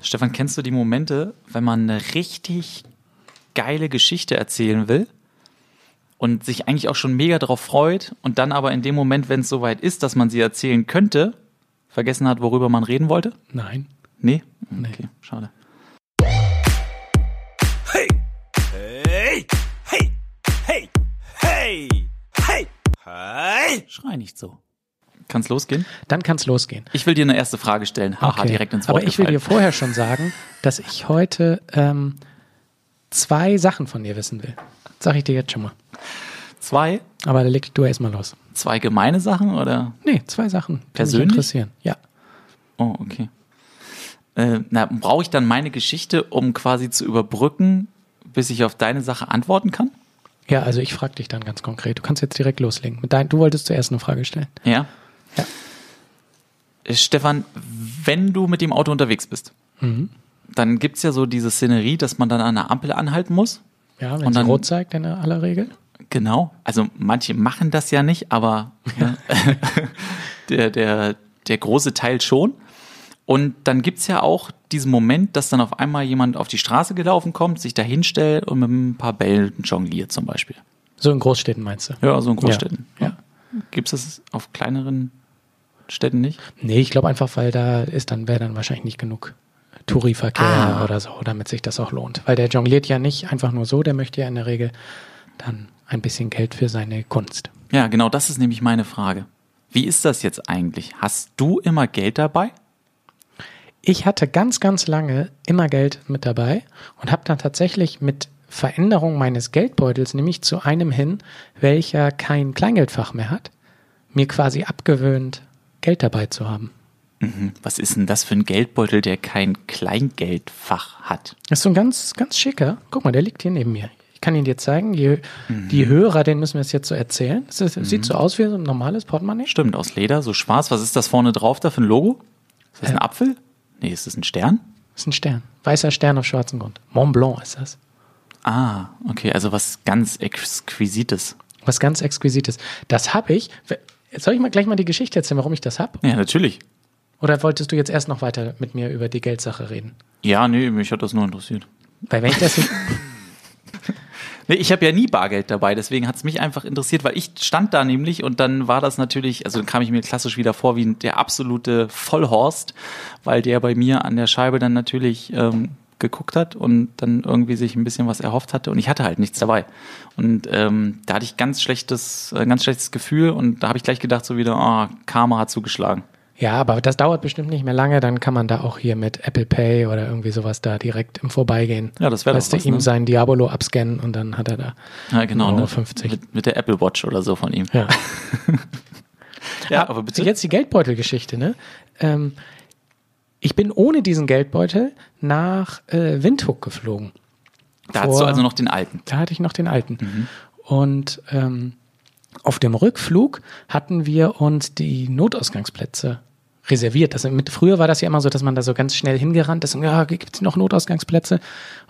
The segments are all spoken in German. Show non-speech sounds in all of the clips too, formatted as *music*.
Stefan, kennst du die Momente, wenn man eine richtig geile Geschichte erzählen will und sich eigentlich auch schon mega darauf freut und dann aber in dem Moment, wenn es soweit ist, dass man sie erzählen könnte, vergessen hat, worüber man reden wollte? Nein. Nee? Nee. Okay, schade. Hey! Hey! Hey! Hey! Hey! Hey! Hey! Schrei nicht so. Kann's losgehen? Dann kann's losgehen. Ich will dir eine erste Frage stellen. Haha, Okay. direkt ins Wort Aber ich will dir gefallen. vorher schon sagen, dass ich heute ähm, zwei Sachen von dir wissen will. Sag ich dir jetzt schon mal. Zwei, Aber da leg du erst mal los. zwei gemeine Sachen oder? Nee, zwei Sachen, die Persönlich? mich interessieren. Ja. Oh, okay. Äh, na, brauche ich dann meine Geschichte, um quasi zu überbrücken, bis ich auf deine Sache antworten kann? Ja, also ich frage dich dann ganz konkret. Du kannst jetzt direkt loslegen. Dein, du wolltest zuerst eine Frage stellen. Ja. Ja. Äh, Stefan, wenn du mit dem Auto unterwegs bist, Mhm. dann gibt's ja so diese Szenerie, dass man dann an der Ampel anhalten muss. Ja, wenn dann- rot zeigt in aller Regel. Genau. Also manche machen das ja nicht, aber ne, *laughs* der, der, der große Teil schon. Und dann gibt's ja auch diesen Moment, dass dann auf einmal jemand auf die Straße gelaufen kommt, sich da hinstellt und mit ein paar Bällen jongliert zum Beispiel. So in Großstädten meinst du? Ja, so in Großstädten. Ja. Gibt's das auf kleineren Städten nicht? Nee, ich glaube einfach, weil da ist dann, wäre dann wahrscheinlich nicht genug Touriverkehr Ah. oder so, damit sich das auch lohnt. Weil der jongliert ja nicht einfach nur so, der möchte ja in der Regel dann ein bisschen Geld für seine Kunst. Ja, genau, das ist nämlich meine Frage. Wie ist das jetzt eigentlich? Hast du immer Geld dabei? Ich hatte ganz, ganz lange immer Geld mit dabei und habe dann tatsächlich mit Veränderung meines Geldbeutels, nämlich zu einem hin, welcher kein Kleingeldfach mehr hat, mir quasi abgewöhnt, Geld dabei zu haben. Was ist denn das für ein Geldbeutel, der kein Kleingeldfach hat? Das ist so ein ganz, ganz schicker. Guck mal, der liegt hier neben mir. Ich kann ihn dir zeigen. Die, die Hörer, denen müssen wir es jetzt so erzählen. Es ist, sieht so aus wie so ein normales Portemonnaie. Stimmt, aus Leder, so schwarz. Was ist das vorne drauf da für ein Logo? Ist das ein Apfel? Nee, ist das ein Stern? Das ist ein Stern. Weißer Stern auf schwarzem Grund. Mont Blanc ist das. Ah, okay, also was ganz Exquisites. Was ganz Exquisites. Das habe ich. Soll ich mal gleich mal die Geschichte erzählen, warum ich das habe? Ja, natürlich. Oder wolltest du jetzt erst noch weiter mit mir über die Geldsache reden? Ja, nee, mich hat das nur interessiert. Weil wenn ich das *laughs* Nee, ich habe ja nie Bargeld dabei, deswegen hat es mich einfach interessiert, weil ich stand da nämlich und dann war das natürlich, also dann kam ich mir klassisch wieder vor wie der absolute Vollhorst, weil der bei mir an der Scheibe dann natürlich ähm, geguckt hat und dann irgendwie sich ein bisschen was erhofft hatte und ich hatte halt nichts dabei. Und ähm, da hatte ich ganz schlechtes, äh, ganz schlechtes Gefühl und da habe ich gleich gedacht so wieder, oh, Karma hat zugeschlagen. ja, aber das dauert bestimmt nicht mehr lange, dann kann man da auch hier mit Apple Pay oder irgendwie sowas da direkt im Vorbeigehen. Ja, das wäre doch du, ihm ne? sein Diabolo abscannen und dann hat er da. Ja, genau, ne? 50. Mit, mit der Apple Watch oder so von ihm. Ja. *laughs* Ja, aber bitte. Jetzt die Geldbeutelgeschichte, ne? Ähm, ich bin ohne diesen Geldbeutel nach äh, Windhoek geflogen. da hast du vor- also noch den alten. Da hatte ich noch den alten. Und ähm, auf dem Rückflug hatten wir uns die Notausgangsplätze reserviert. Das, mit, früher war das ja immer so, dass man da so ganz schnell hingerannt ist und ja, gibt es noch Notausgangsplätze?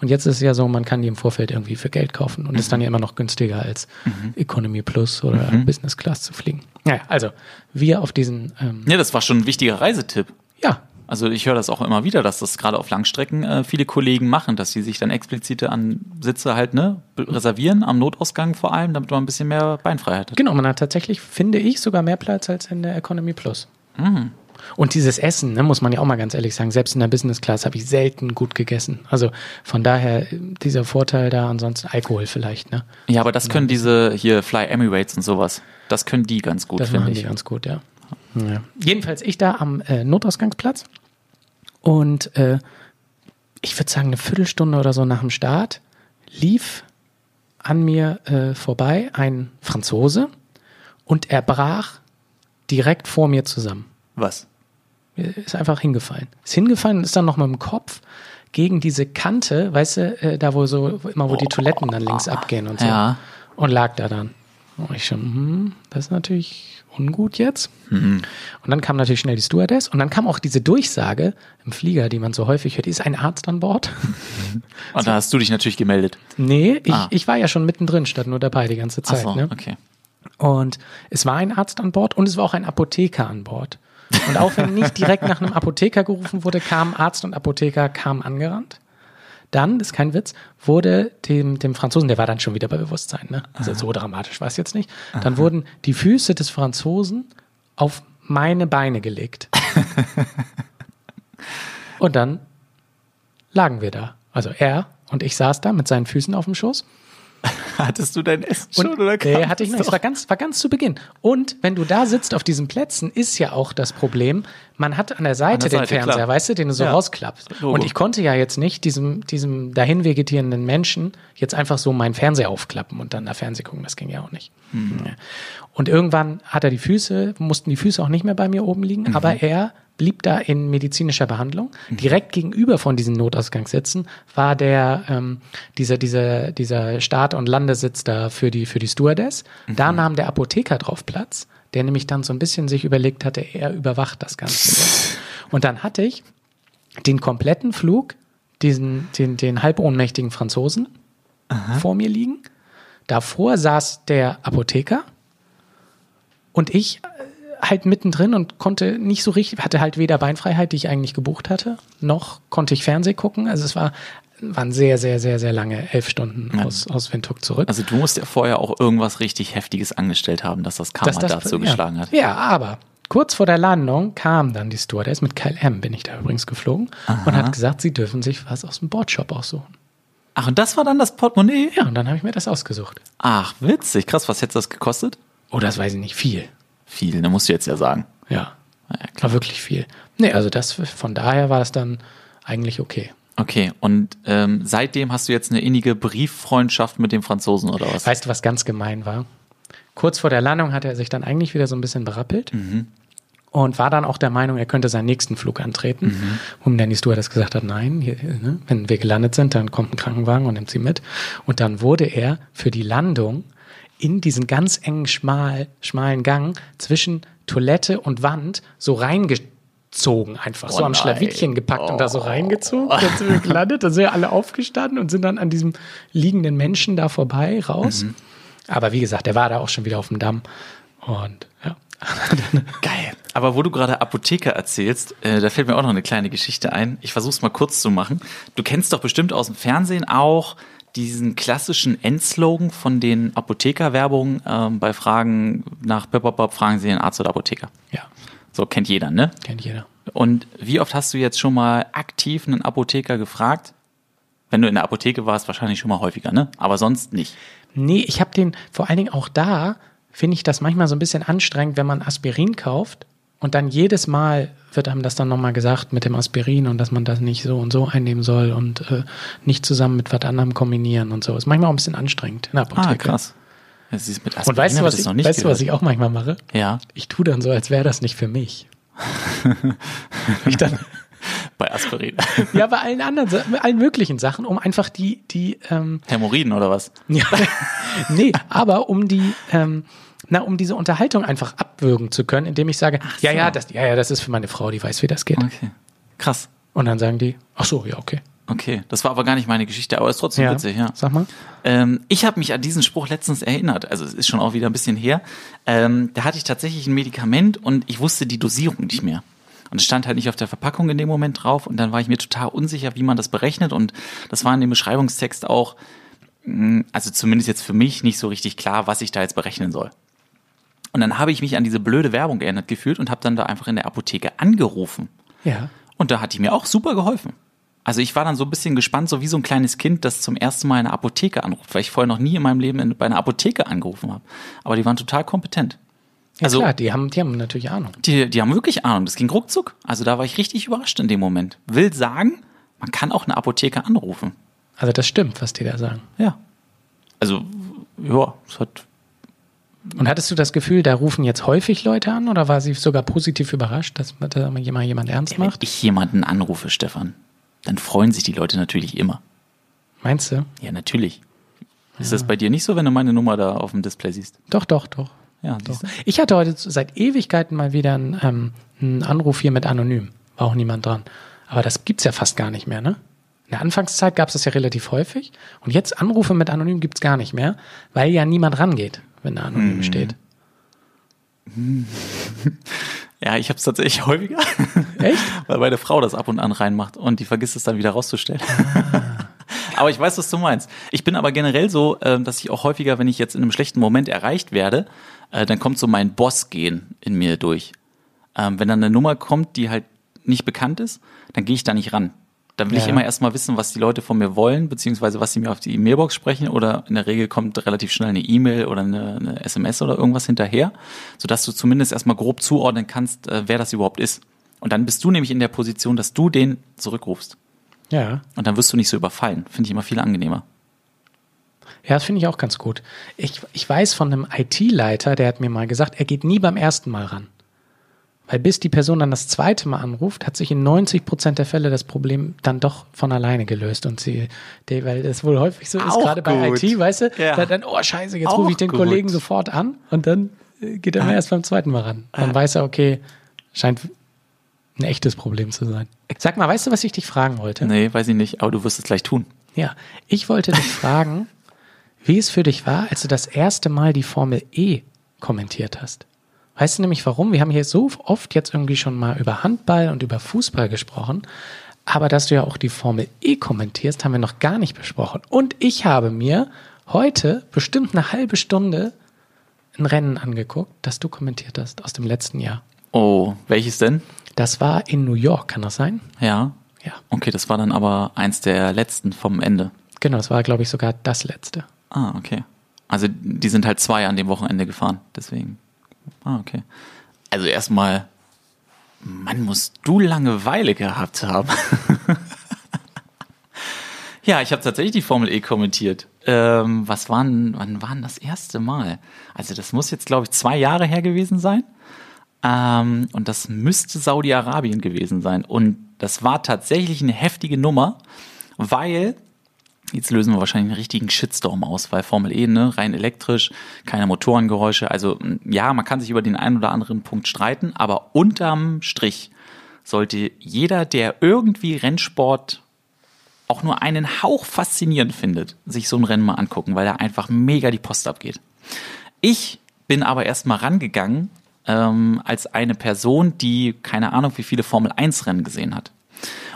Und jetzt ist es ja so, man kann die im Vorfeld irgendwie für Geld kaufen und ist dann ja immer noch günstiger als Economy Plus oder Business Class zu fliegen. Naja, also wir auf diesen, ähm, Ja, das war schon ein wichtiger Reisetipp. ja, Also ich höre das auch immer wieder, dass das gerade auf Langstrecken äh, viele Kollegen machen, dass sie sich dann explizite an Sitze halt ne reservieren, am Notausgang vor allem, damit man ein bisschen mehr Beinfreiheit hat. Genau, man hat tatsächlich, finde ich, sogar mehr Platz als in der Economy Plus. Und dieses Essen, ne, muss man ja auch mal ganz ehrlich sagen, selbst in der Business Class habe ich selten gut gegessen. Also von daher dieser Vorteil da, ansonsten Alkohol vielleicht, ne? Ja, aber das können diese hier Fly Emirates und sowas, das können die ganz gut, Das finde machen ich. die ganz gut, ja. Ja. Jedenfalls ich da am äh, Notausgangsplatz und äh, ich würde sagen, eine Viertelstunde oder so nach dem Start lief an mir äh, vorbei ein Franzose und er brach direkt vor mir zusammen. Was? Ist einfach hingefallen. Ist hingefallen und ist dann noch mit dem Kopf gegen diese Kante, weißt du, äh, da wo so, wo immer wo die Toiletten dann links abgehen und so. Ja. Und lag da dann. Ich schon, hm, das ist natürlich ungut jetzt. Und dann kam natürlich schnell die Stewardess und dann kam auch diese Durchsage im Flieger, die man so häufig hört, ist ein Arzt an Bord? *laughs* Und da hast du dich natürlich gemeldet. nee, ich, Ah. ich war ja schon mittendrin, statt nur dabei die ganze Ach Zeit. so, ne? okay. Und es war ein Arzt an Bord und es war auch ein Apotheker an Bord. Und auch wenn nicht direkt nach einem Apotheker gerufen wurde, kamen Arzt und Apotheker kamen angerannt. Dann, das ist kein Witz, wurde dem, dem Franzosen, der war dann schon wieder bei Bewusstsein, ne? Also so dramatisch war es jetzt nicht. Dann wurden die Füße des Franzosen auf meine Beine gelegt. *laughs* und dann lagen wir da. Also er und ich saß da mit seinen Füßen auf dem Schoß. *laughs* Hattest du dein Essen Und, schon oder nee, hatte ich noch. nicht. Es war ganz, war ganz zu Beginn. Und wenn du da sitzt auf diesen Plätzen, ist ja auch das Problem, man hat an der Seite, An der den Seite, Fernseher, klar. weißt du, den du so Ja. rausklappst. Logo. Und ich konnte ja jetzt nicht diesem, diesem dahin vegetierenden Menschen jetzt einfach so meinen Fernseher aufklappen und dann da Fernseh gucken. Das ging ja auch nicht. Mhm. Ja. Und irgendwann hat er die Füße, mussten die Füße auch nicht mehr bei mir oben liegen, Mhm. aber er blieb da in medizinischer Behandlung. Direkt gegenüber von diesen Notausgangssitzen war der ähm, dieser dieser dieser Start- und Landesitz da für die für die Stewardess. Da nahm der Apotheker drauf Platz, der nämlich dann so ein bisschen sich überlegt hatte, er überwacht das Ganze. Und dann hatte ich den kompletten Flug, diesen den den halb ohnmächtigen Franzosen vor mir liegen. Davor saß der Apotheker und ich halt mittendrin und konnte nicht so richtig, hatte halt weder Beinfreiheit, die ich eigentlich gebucht hatte, noch konnte ich Fernseh gucken. Also es war, waren sehr, sehr, sehr, sehr lange elf Stunden aus, aus Windhoek zurück. Also du musst ja vorher auch irgendwas richtig Heftiges angestellt haben, dass das Karma Dass das- dazu ja. geschlagen hat. Ja, aber kurz vor der Landung kam dann die Stewardess, mit KLM bin ich da übrigens geflogen, und hat gesagt, sie dürfen sich was aus dem Bordshop aussuchen. Ach, und das war dann das Portemonnaie? Ja, und dann habe ich mir das ausgesucht. Ach, witzig. Krass, was hätte das gekostet? Oh, das weiß ich nicht, viel. Viel, da musst du jetzt ja sagen. Ja, ja, klar. war wirklich viel. Nee, also das, von daher war das dann eigentlich okay. Okay, und ähm, seitdem hast du jetzt eine innige Brieffreundschaft mit dem Franzosen oder was? Weißt du, was ganz gemein war? Kurz vor der Landung hat er sich dann eigentlich wieder so ein bisschen berappelt und war dann auch der Meinung, er könnte seinen nächsten Flug antreten. Und dann die Stewardess gesagt hat, nein, hier, ne, wenn wir gelandet sind, dann kommt ein Krankenwagen und nimmt sie mit. Und dann wurde er für die Landung in diesen ganz engen, schmal, schmalen Gang zwischen Toilette und Wand so reingezogen, einfach so Oh am nein. Schlawittchen gepackt und da so reingezogen. Dann sind wir gelandet, dann sind wir alle aufgestanden und sind dann an diesem liegenden Menschen da vorbei, raus. Aber wie gesagt, der war da auch schon wieder auf dem Damm. Und ja. *laughs* Geil. Aber wo du gerade Apotheker erzählst, äh, da fällt mir auch noch eine kleine Geschichte ein. Ich versuch's mal kurz zu machen. Du kennst doch bestimmt aus dem Fernsehen auch diesen klassischen Endslogan von den Apothekerwerbungen ähm, bei Fragen nach Pepperpop, fragen Sie den Arzt oder Apotheker. ja, So kennt jeder, ne? kennt jeder. Und wie oft hast du jetzt schon mal aktiv einen Apotheker gefragt? Wenn du in der Apotheke warst, wahrscheinlich schon mal häufiger, ne? Aber sonst nicht. Nee, ich habe den, vor allen Dingen auch da, finde ich das manchmal so ein bisschen anstrengend, wenn man Aspirin kauft und dann jedes Mal wird einem das dann nochmal gesagt mit dem Aspirin und dass man das nicht so und so einnehmen soll und äh, nicht zusammen mit was anderem kombinieren und so. Ist manchmal auch ein bisschen anstrengend in der Apotheke. Ah, krass. Ja, siehst, mit Aspirin Und weißt du, was das ich, noch nicht weißt du, was ich auch manchmal mache? Ja, Ich tue dann so, als wäre das nicht für mich. *laughs* ich dann, bei Aspirin. *laughs* ja, bei allen anderen, bei allen möglichen Sachen, um einfach die, die, ähm, Hämorrhoiden oder was? Ja, *laughs* nee, aber um die, ähm, na, um diese Unterhaltung einfach abwürgen zu können, indem ich sage, ja, so. ja, das, ja, ja, das ist für meine Frau, die weiß, wie das geht. Okay. Krass. Und dann sagen die, ach so, ja, okay. Okay, das war aber gar nicht meine Geschichte, aber ist trotzdem Ja, witzig, ja. sag mal. Ähm, ich habe mich an diesen Spruch letztens erinnert, also es ist schon auch wieder ein bisschen her. Ähm, da hatte ich tatsächlich ein Medikament und ich wusste die Dosierung nicht mehr. Und es stand halt nicht auf der Verpackung in dem Moment drauf und dann war ich mir total unsicher, wie man das berechnet und das war in dem Beschreibungstext auch, mh, also zumindest jetzt für mich nicht so richtig klar, was ich da jetzt berechnen soll. Und dann habe ich mich an diese blöde Werbung erinnert gefühlt und habe dann da einfach in der Apotheke angerufen. Ja. Und da hat die mir auch super geholfen. Also ich war dann so ein bisschen gespannt, so wie so ein kleines Kind, das zum ersten Mal in einer Apotheke anruft, weil ich vorher noch nie in meinem Leben in, bei einer Apotheke angerufen habe. Aber die waren total kompetent. Ja, Also- klar, die haben, die haben natürlich Ahnung. Die, die haben wirklich Ahnung, das ging ruckzuck. Also da war ich richtig überrascht in dem Moment. Will sagen, man kann auch eine Apotheke anrufen. Also das stimmt, was die da sagen. Ja. Also, ja, es hat Und hattest du das Gefühl, da rufen jetzt häufig Leute an oder war sie sogar positiv überrascht, dass da mal jemand jemand ernst wenn macht? ich jemanden anrufe, Stefan, dann freuen sich die Leute natürlich immer. Meinst du? Ja, natürlich. Ist das bei dir nicht so, wenn du meine Nummer da auf dem Display siehst? Doch, doch, doch. Ja, doch. Ich hatte heute seit Ewigkeiten mal wieder einen, ähm, einen Anruf hier mit anonym. War auch niemand dran. Aber das gibt's ja fast gar nicht mehr, ne? In der Anfangszeit gab's das ja relativ häufig. Und jetzt Anrufe mit anonym gibt's gar nicht mehr, weil ja niemand rangeht, wenn da anonym steht. *laughs* Ja, ich habe es tatsächlich häufiger. Echt? *laughs* Weil meine Frau das ab und an reinmacht und die vergisst es dann wieder rauszustellen. *laughs* aber ich weiß, was du meinst. Ich bin aber generell so, ähm, dass ich auch häufiger, wenn ich jetzt in einem schlechten Moment erreicht werde, äh, dann kommt so mein Boss-Gehen in mir durch. Ähm, wenn dann eine Nummer kommt, die halt nicht bekannt ist, dann gehe ich da nicht ran. Dann will ich Ja. immer erstmal wissen, was die Leute von mir wollen, beziehungsweise was sie mir auf die Mailbox sprechen oder in der Regel kommt relativ schnell eine E-Mail oder eine, eine SMS oder irgendwas hinterher, sodass du zumindest erstmal grob zuordnen kannst, äh, wer das überhaupt ist. Und dann bist du nämlich in der Position, dass du den zurückrufst. Ja. Und dann wirst du nicht so überfallen. Finde ich immer viel angenehmer. Ja, das finde ich auch ganz gut. Ich, ich weiß von einem IT-Leiter, der hat mir mal gesagt, er geht nie beim ersten Mal ran. Weil bis die Person dann das zweite Mal anruft, hat sich in 90 Prozent der Fälle das Problem dann doch von alleine gelöst. Und sie, der, weil das wohl häufig so ist, gerade bei. IT, weißt du, Ja. da dann, oh scheiße, jetzt rufe ich den gut. Kollegen sofort an und dann äh, geht er mir erst beim zweiten Mal ran. Dann weiß er, okay, scheint ein echtes Problem zu sein. Sag mal, weißt du, was ich dich fragen wollte? Nee, weiß ich nicht, aber du wirst es gleich tun. Ja, ich wollte dich *laughs* fragen, wie es für dich war, als du das erste Mal die Formel E kommentiert hast. Weißt du nämlich warum? Wir haben hier so oft jetzt irgendwie schon mal über Handball und über Fußball gesprochen, aber dass du ja auch die Formel E kommentierst, haben wir noch gar nicht besprochen. Und ich habe mir heute bestimmt eine halbe Stunde ein Rennen angeguckt, das du kommentiert hast aus dem letzten Jahr. Oh, welches denn? Das war in New York, kann das sein? Ja. Ja. Okay, das war dann aber eins der letzten vom Ende. Genau, das war, glaube ich, sogar das letzte. Ah, okay. Also die sind halt zwei an dem Wochenende gefahren, deswegen. Ah, okay. Also erstmal, Mann, musst du Langeweile gehabt haben. *laughs* ja, ich habe tatsächlich die Formel E kommentiert. Ähm, was waren, wann war denn das erste Mal? Also das muss jetzt, glaube ich, zwei Jahre her gewesen sein. Ähm, und das müsste Saudi-Arabien gewesen sein. Und das war tatsächlich eine heftige Nummer, weil Jetzt lösen wir wahrscheinlich einen richtigen Shitstorm aus, weil Formel E, ne, rein elektrisch, keine Motorengeräusche. Also ja, man kann sich über den einen oder anderen Punkt streiten, aber unterm Strich sollte jeder, der irgendwie Rennsport auch nur einen Hauch faszinierend findet, sich so ein Rennen mal angucken, weil er einfach mega die Post abgeht. Ich bin aber erstmal rangegangen ähm, als eine Person, die keine Ahnung, wie viele Formel 1 Rennen gesehen hat.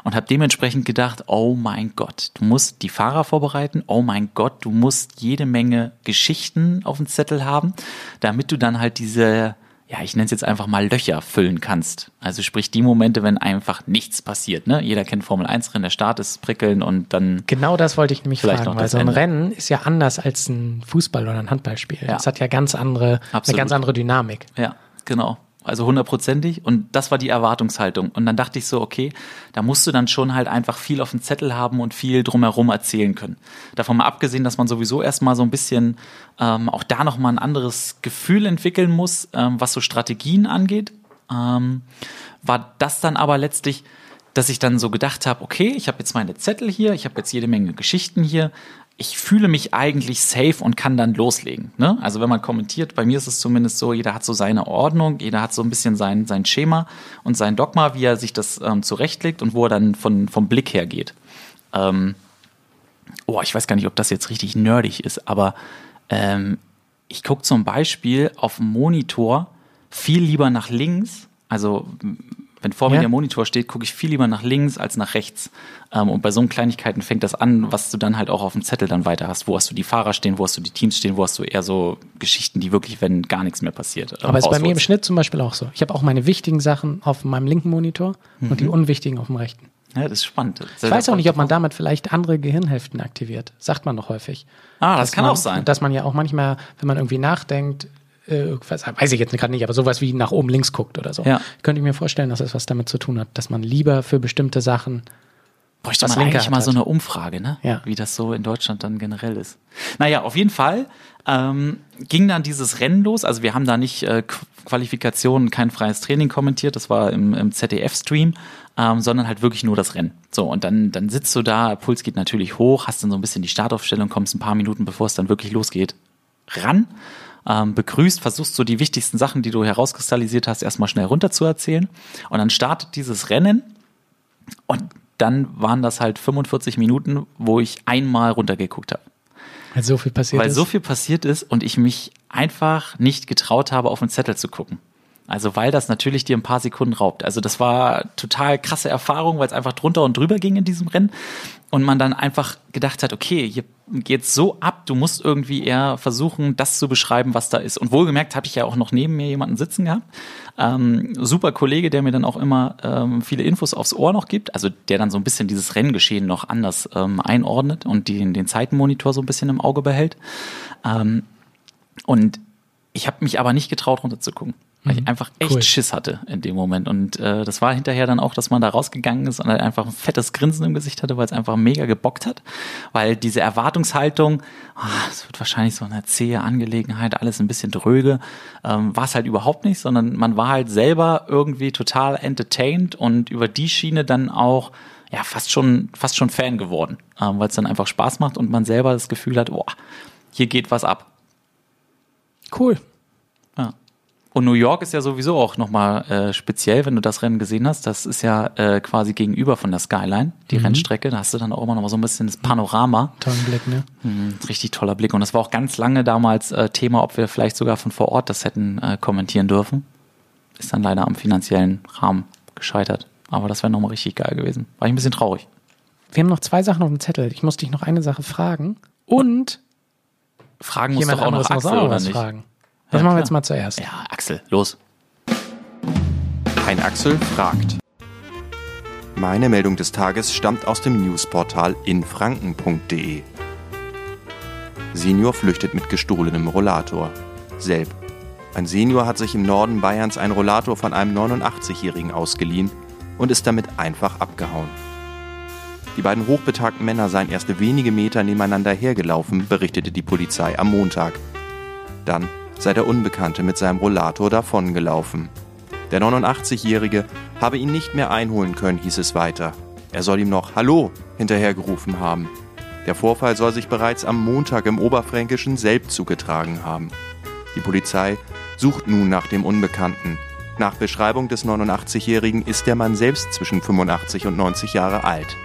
Und habe dementsprechend gedacht, oh mein Gott, du musst die Fahrer vorbereiten, oh mein Gott, du musst jede Menge Geschichten auf dem Zettel haben, damit du dann halt diese, ja, ich nenne es jetzt einfach mal Löcher füllen kannst. Also sprich die Momente, wenn einfach nichts passiert. Ne? Jeder kennt Formel 1 Rennen, der Start ist prickeln und dann Genau das wollte ich nämlich Vielleicht fragen, noch weil so ein Ende. Rennen ist ja anders als ein Fußball oder ein Handballspiel. Ja. Das hat ja ganz andere, eine Absolut. ganz andere Dynamik. Ja, genau. Also hundertprozentig. Und das war die Erwartungshaltung. Und dann dachte ich so, okay, da musst du dann schon halt einfach viel auf dem Zettel haben und viel drumherum erzählen können. Davon mal abgesehen, dass man sowieso erstmal so ein bisschen ähm, auch da nochmal ein anderes Gefühl entwickeln muss, ähm, was so Strategien angeht. Ähm, war das dann aber letztlich, dass ich dann so gedacht habe, okay, ich habe jetzt meine Zettel hier, ich habe jetzt jede Menge Geschichten hier. Ich fühle mich eigentlich safe und kann dann loslegen. Ne? Also wenn man kommentiert, bei mir ist es zumindest so, jeder hat so seine Ordnung, jeder hat so ein bisschen sein, sein Schema und sein Dogma, wie er sich das ähm, zurechtlegt und wo er dann von, vom Blick her geht. Ähm, oh, ich weiß gar nicht, ob das jetzt richtig nerdig ist, aber ähm, ich gucke zum Beispiel auf dem Monitor viel lieber nach links. Also wenn vor mir Ja. der Monitor steht, gucke ich viel lieber nach links als nach rechts. Ähm, und bei so Kleinigkeiten fängt das an, was du dann halt auch auf dem Zettel dann weiter hast. Wo hast du die Fahrer stehen, wo hast du die Teams stehen, wo hast du eher so Geschichten, die wirklich, wenn gar nichts mehr passiert. ähm, Aber ist bei mir im. Schnitt zum Beispiel auch so. Ich habe auch meine wichtigen Sachen auf meinem linken Monitor und die unwichtigen auf dem rechten. Ja, das ist spannend. Ich weiß auch nicht, ob man damit vielleicht andere Gehirnhälften aktiviert. Sagt man doch häufig. Ah, das kann man, auch sein. Dass man ja auch manchmal, wenn man irgendwie nachdenkt, irgendwas, weiß ich jetzt gerade nicht, aber sowas wie nach oben links guckt oder so. Ja. Könnte ich mir vorstellen, dass es was damit zu tun hat, dass man lieber für bestimmte Sachen Bräuchte man eigentlich Hand mal so hat. eine Umfrage, ne? Ja. Wie das so in Deutschland dann generell ist. Naja, auf jeden Fall ähm, ging dann dieses Rennen los. Also wir haben da nicht äh, Qu- Qualifikationen, kein freies Training kommentiert, das war im, im ZDF-Stream, ähm, sondern halt wirklich nur das Rennen. So, und dann, dann sitzt du da, Puls geht natürlich hoch, hast dann so ein bisschen die Startaufstellung, kommst ein paar Minuten, bevor es dann wirklich losgeht, ran. Ähm, begrüßt, versuchst so die wichtigsten Sachen, die du herauskristallisiert hast, erstmal schnell runter zu erzählen. Und dann startet dieses Rennen und dann waren das halt 45 Minuten, wo ich einmal runtergeguckt habe. weil so viel passiert Weil ist. so viel passiert ist und ich mich einfach nicht getraut habe, auf den Zettel zu gucken. Also weil das natürlich dir ein paar Sekunden raubt. Also das war total krasse Erfahrung, weil es einfach drunter und drüber ging in diesem Rennen und man dann einfach gedacht hat, okay, hier geht's so ab, du musst irgendwie eher versuchen, das zu beschreiben, was da ist. Und wohlgemerkt habe ich ja auch noch neben mir jemanden sitzen gehabt. Ähm, super Kollege, der mir dann auch immer ähm, viele Infos aufs Ohr noch gibt, also der dann so ein bisschen dieses Renngeschehen noch anders ähm, einordnet und den, den Zeitenmonitor so ein bisschen im Auge behält. Ähm, und ich habe mich aber nicht getraut, runter Weil ich einfach echt Cool. Schiss hatte in dem Moment. Und äh, das war hinterher dann auch, dass man da rausgegangen ist und halt einfach ein fettes Grinsen im Gesicht hatte, weil es einfach mega gebockt hat. Weil diese Erwartungshaltung, ah, es wird wahrscheinlich so eine zähe Angelegenheit, alles ein bisschen dröge, ähm, war es halt überhaupt nicht, sondern man war halt selber irgendwie total entertained und über die Schiene dann auch ja fast schon fast schon Fan geworden, ähm, weil es dann einfach Spaß macht und man selber das Gefühl hat, boah, hier geht was ab. Cool. Und New York ist ja sowieso auch nochmal äh, speziell, wenn du das Rennen gesehen hast. Das ist ja äh, quasi gegenüber von der Skyline, die Rennstrecke. Da hast du dann auch immer noch mal so ein bisschen das Panorama. Tollen Blick, ne? Mhm, richtig toller Blick. Und das war auch ganz lange damals äh, Thema, ob wir vielleicht sogar von vor Ort das hätten äh, kommentieren dürfen. Ist dann leider am finanziellen Rahmen gescheitert. Aber das wäre nochmal richtig geil gewesen. War ich ein bisschen traurig. Wir haben noch zwei Sachen auf dem Zettel. Ich muss dich noch eine Sache fragen. Und Fragen muss doch auch noch Axel, auch oder nicht? fragen. Das Ja, machen wir klar. jetzt mal zuerst. Ja, Axel, los. Ein Axel fragt. Meine Meldung des Tages stammt aus dem Newsportal infranken.de. Senior flüchtet mit gestohlenem Rollator. Selb. Ein Senior hat sich im Norden Bayerns einen Rollator von einem 89-Jährigen ausgeliehen und ist damit einfach abgehauen. Die beiden hochbetagten Männer seien erst wenige Meter nebeneinander hergelaufen, berichtete die Polizei am Montag. Dann sei der Unbekannte mit seinem Rollator davongelaufen. Der 89-Jährige habe ihn nicht mehr einholen können, hieß es weiter. Er soll ihm noch Hallo hinterhergerufen haben. Der Vorfall soll sich bereits am Montag im Oberfränkischen Selb zugetragen haben. Die Polizei sucht nun nach dem Unbekannten. Nach Beschreibung des 89-Jährigen ist der Mann selbst zwischen 85 und 90 Jahre alt.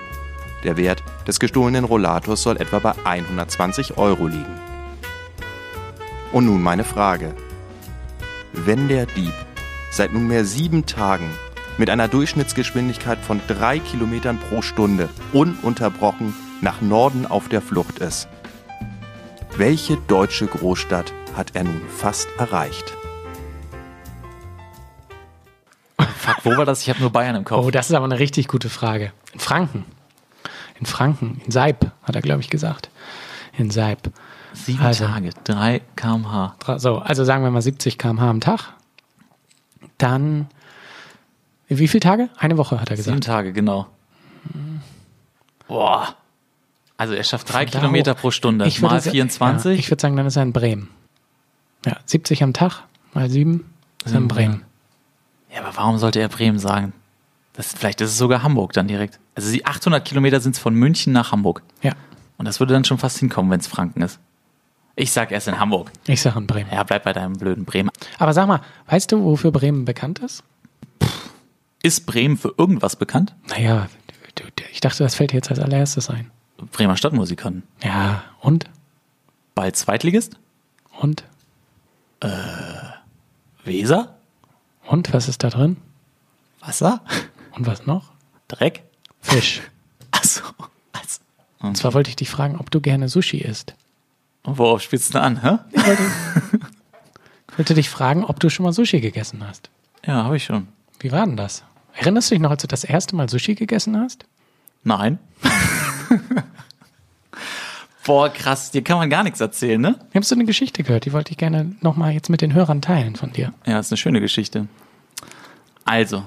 Der Wert des gestohlenen Rollators soll etwa bei 120 Euro liegen. Und nun meine Frage. Wenn der Dieb seit nunmehr sieben Tagen mit einer Durchschnittsgeschwindigkeit von drei Kilometern pro Stunde ununterbrochen nach Norden auf der Flucht ist, welche deutsche Großstadt hat er nun fast erreicht? Fuck, wo war das? Ich habe nur Bayern im Kopf. Oh, das ist aber eine richtig gute Frage. In Franken. In Franken. In Seib, hat er, glaube ich, gesagt. In Seib. Sieben Also. Tage, drei kmh. Dra- So, also sagen wir mal 70 km/h am Tag. Dann, wie viele Tage? Eine Woche, hat er Sieben gesagt. Tage, genau. Boah. Also er schafft drei Kilometer pro Stunde. Ich mal sa- 24. Ja, ich würde sagen, dann ist er in Bremen. Ja, 70 am Tag mal 7 ist er in Sieben, Bremen. Ja, aber warum sollte er Bremen sagen? Das, vielleicht ist es sogar Hamburg dann direkt. Also die 800 Kilometer sind es von München nach Hamburg. Ja, Und das würde dann schon fast hinkommen, wenn es Franken ist. Ich sag erst in Hamburg. ich sage in Bremen. Ja, bleib bei deinem blöden Bremen. Aber sag mal, weißt du, wofür Bremen bekannt ist? Ist Bremen für irgendwas bekannt? Naja, ich dachte, das fällt dir jetzt als allererstes ein. Bremer Stadtmusikern. Ja, und? Bald Zweitligist? Und? Weser? Und, was ist da drin? Wasser? Und was noch? Dreck? Fisch. *laughs* Und zwar wollte ich dich fragen, ob du gerne Sushi isst. und worauf spielst du an, hä? Ich wollte, ich wollte dich fragen, ob du schon mal Sushi gegessen hast. Ja, habe ich schon. Wie war denn das? Erinnerst du dich noch, als du das erste Mal Sushi gegessen hast? Nein. *laughs* Boah, krass, dir kann man gar nichts erzählen, ne? Ich habe so eine Geschichte gehört, die wollte ich gerne nochmal jetzt mit den Hörern teilen von dir. Ja, ist eine schöne Geschichte. Also,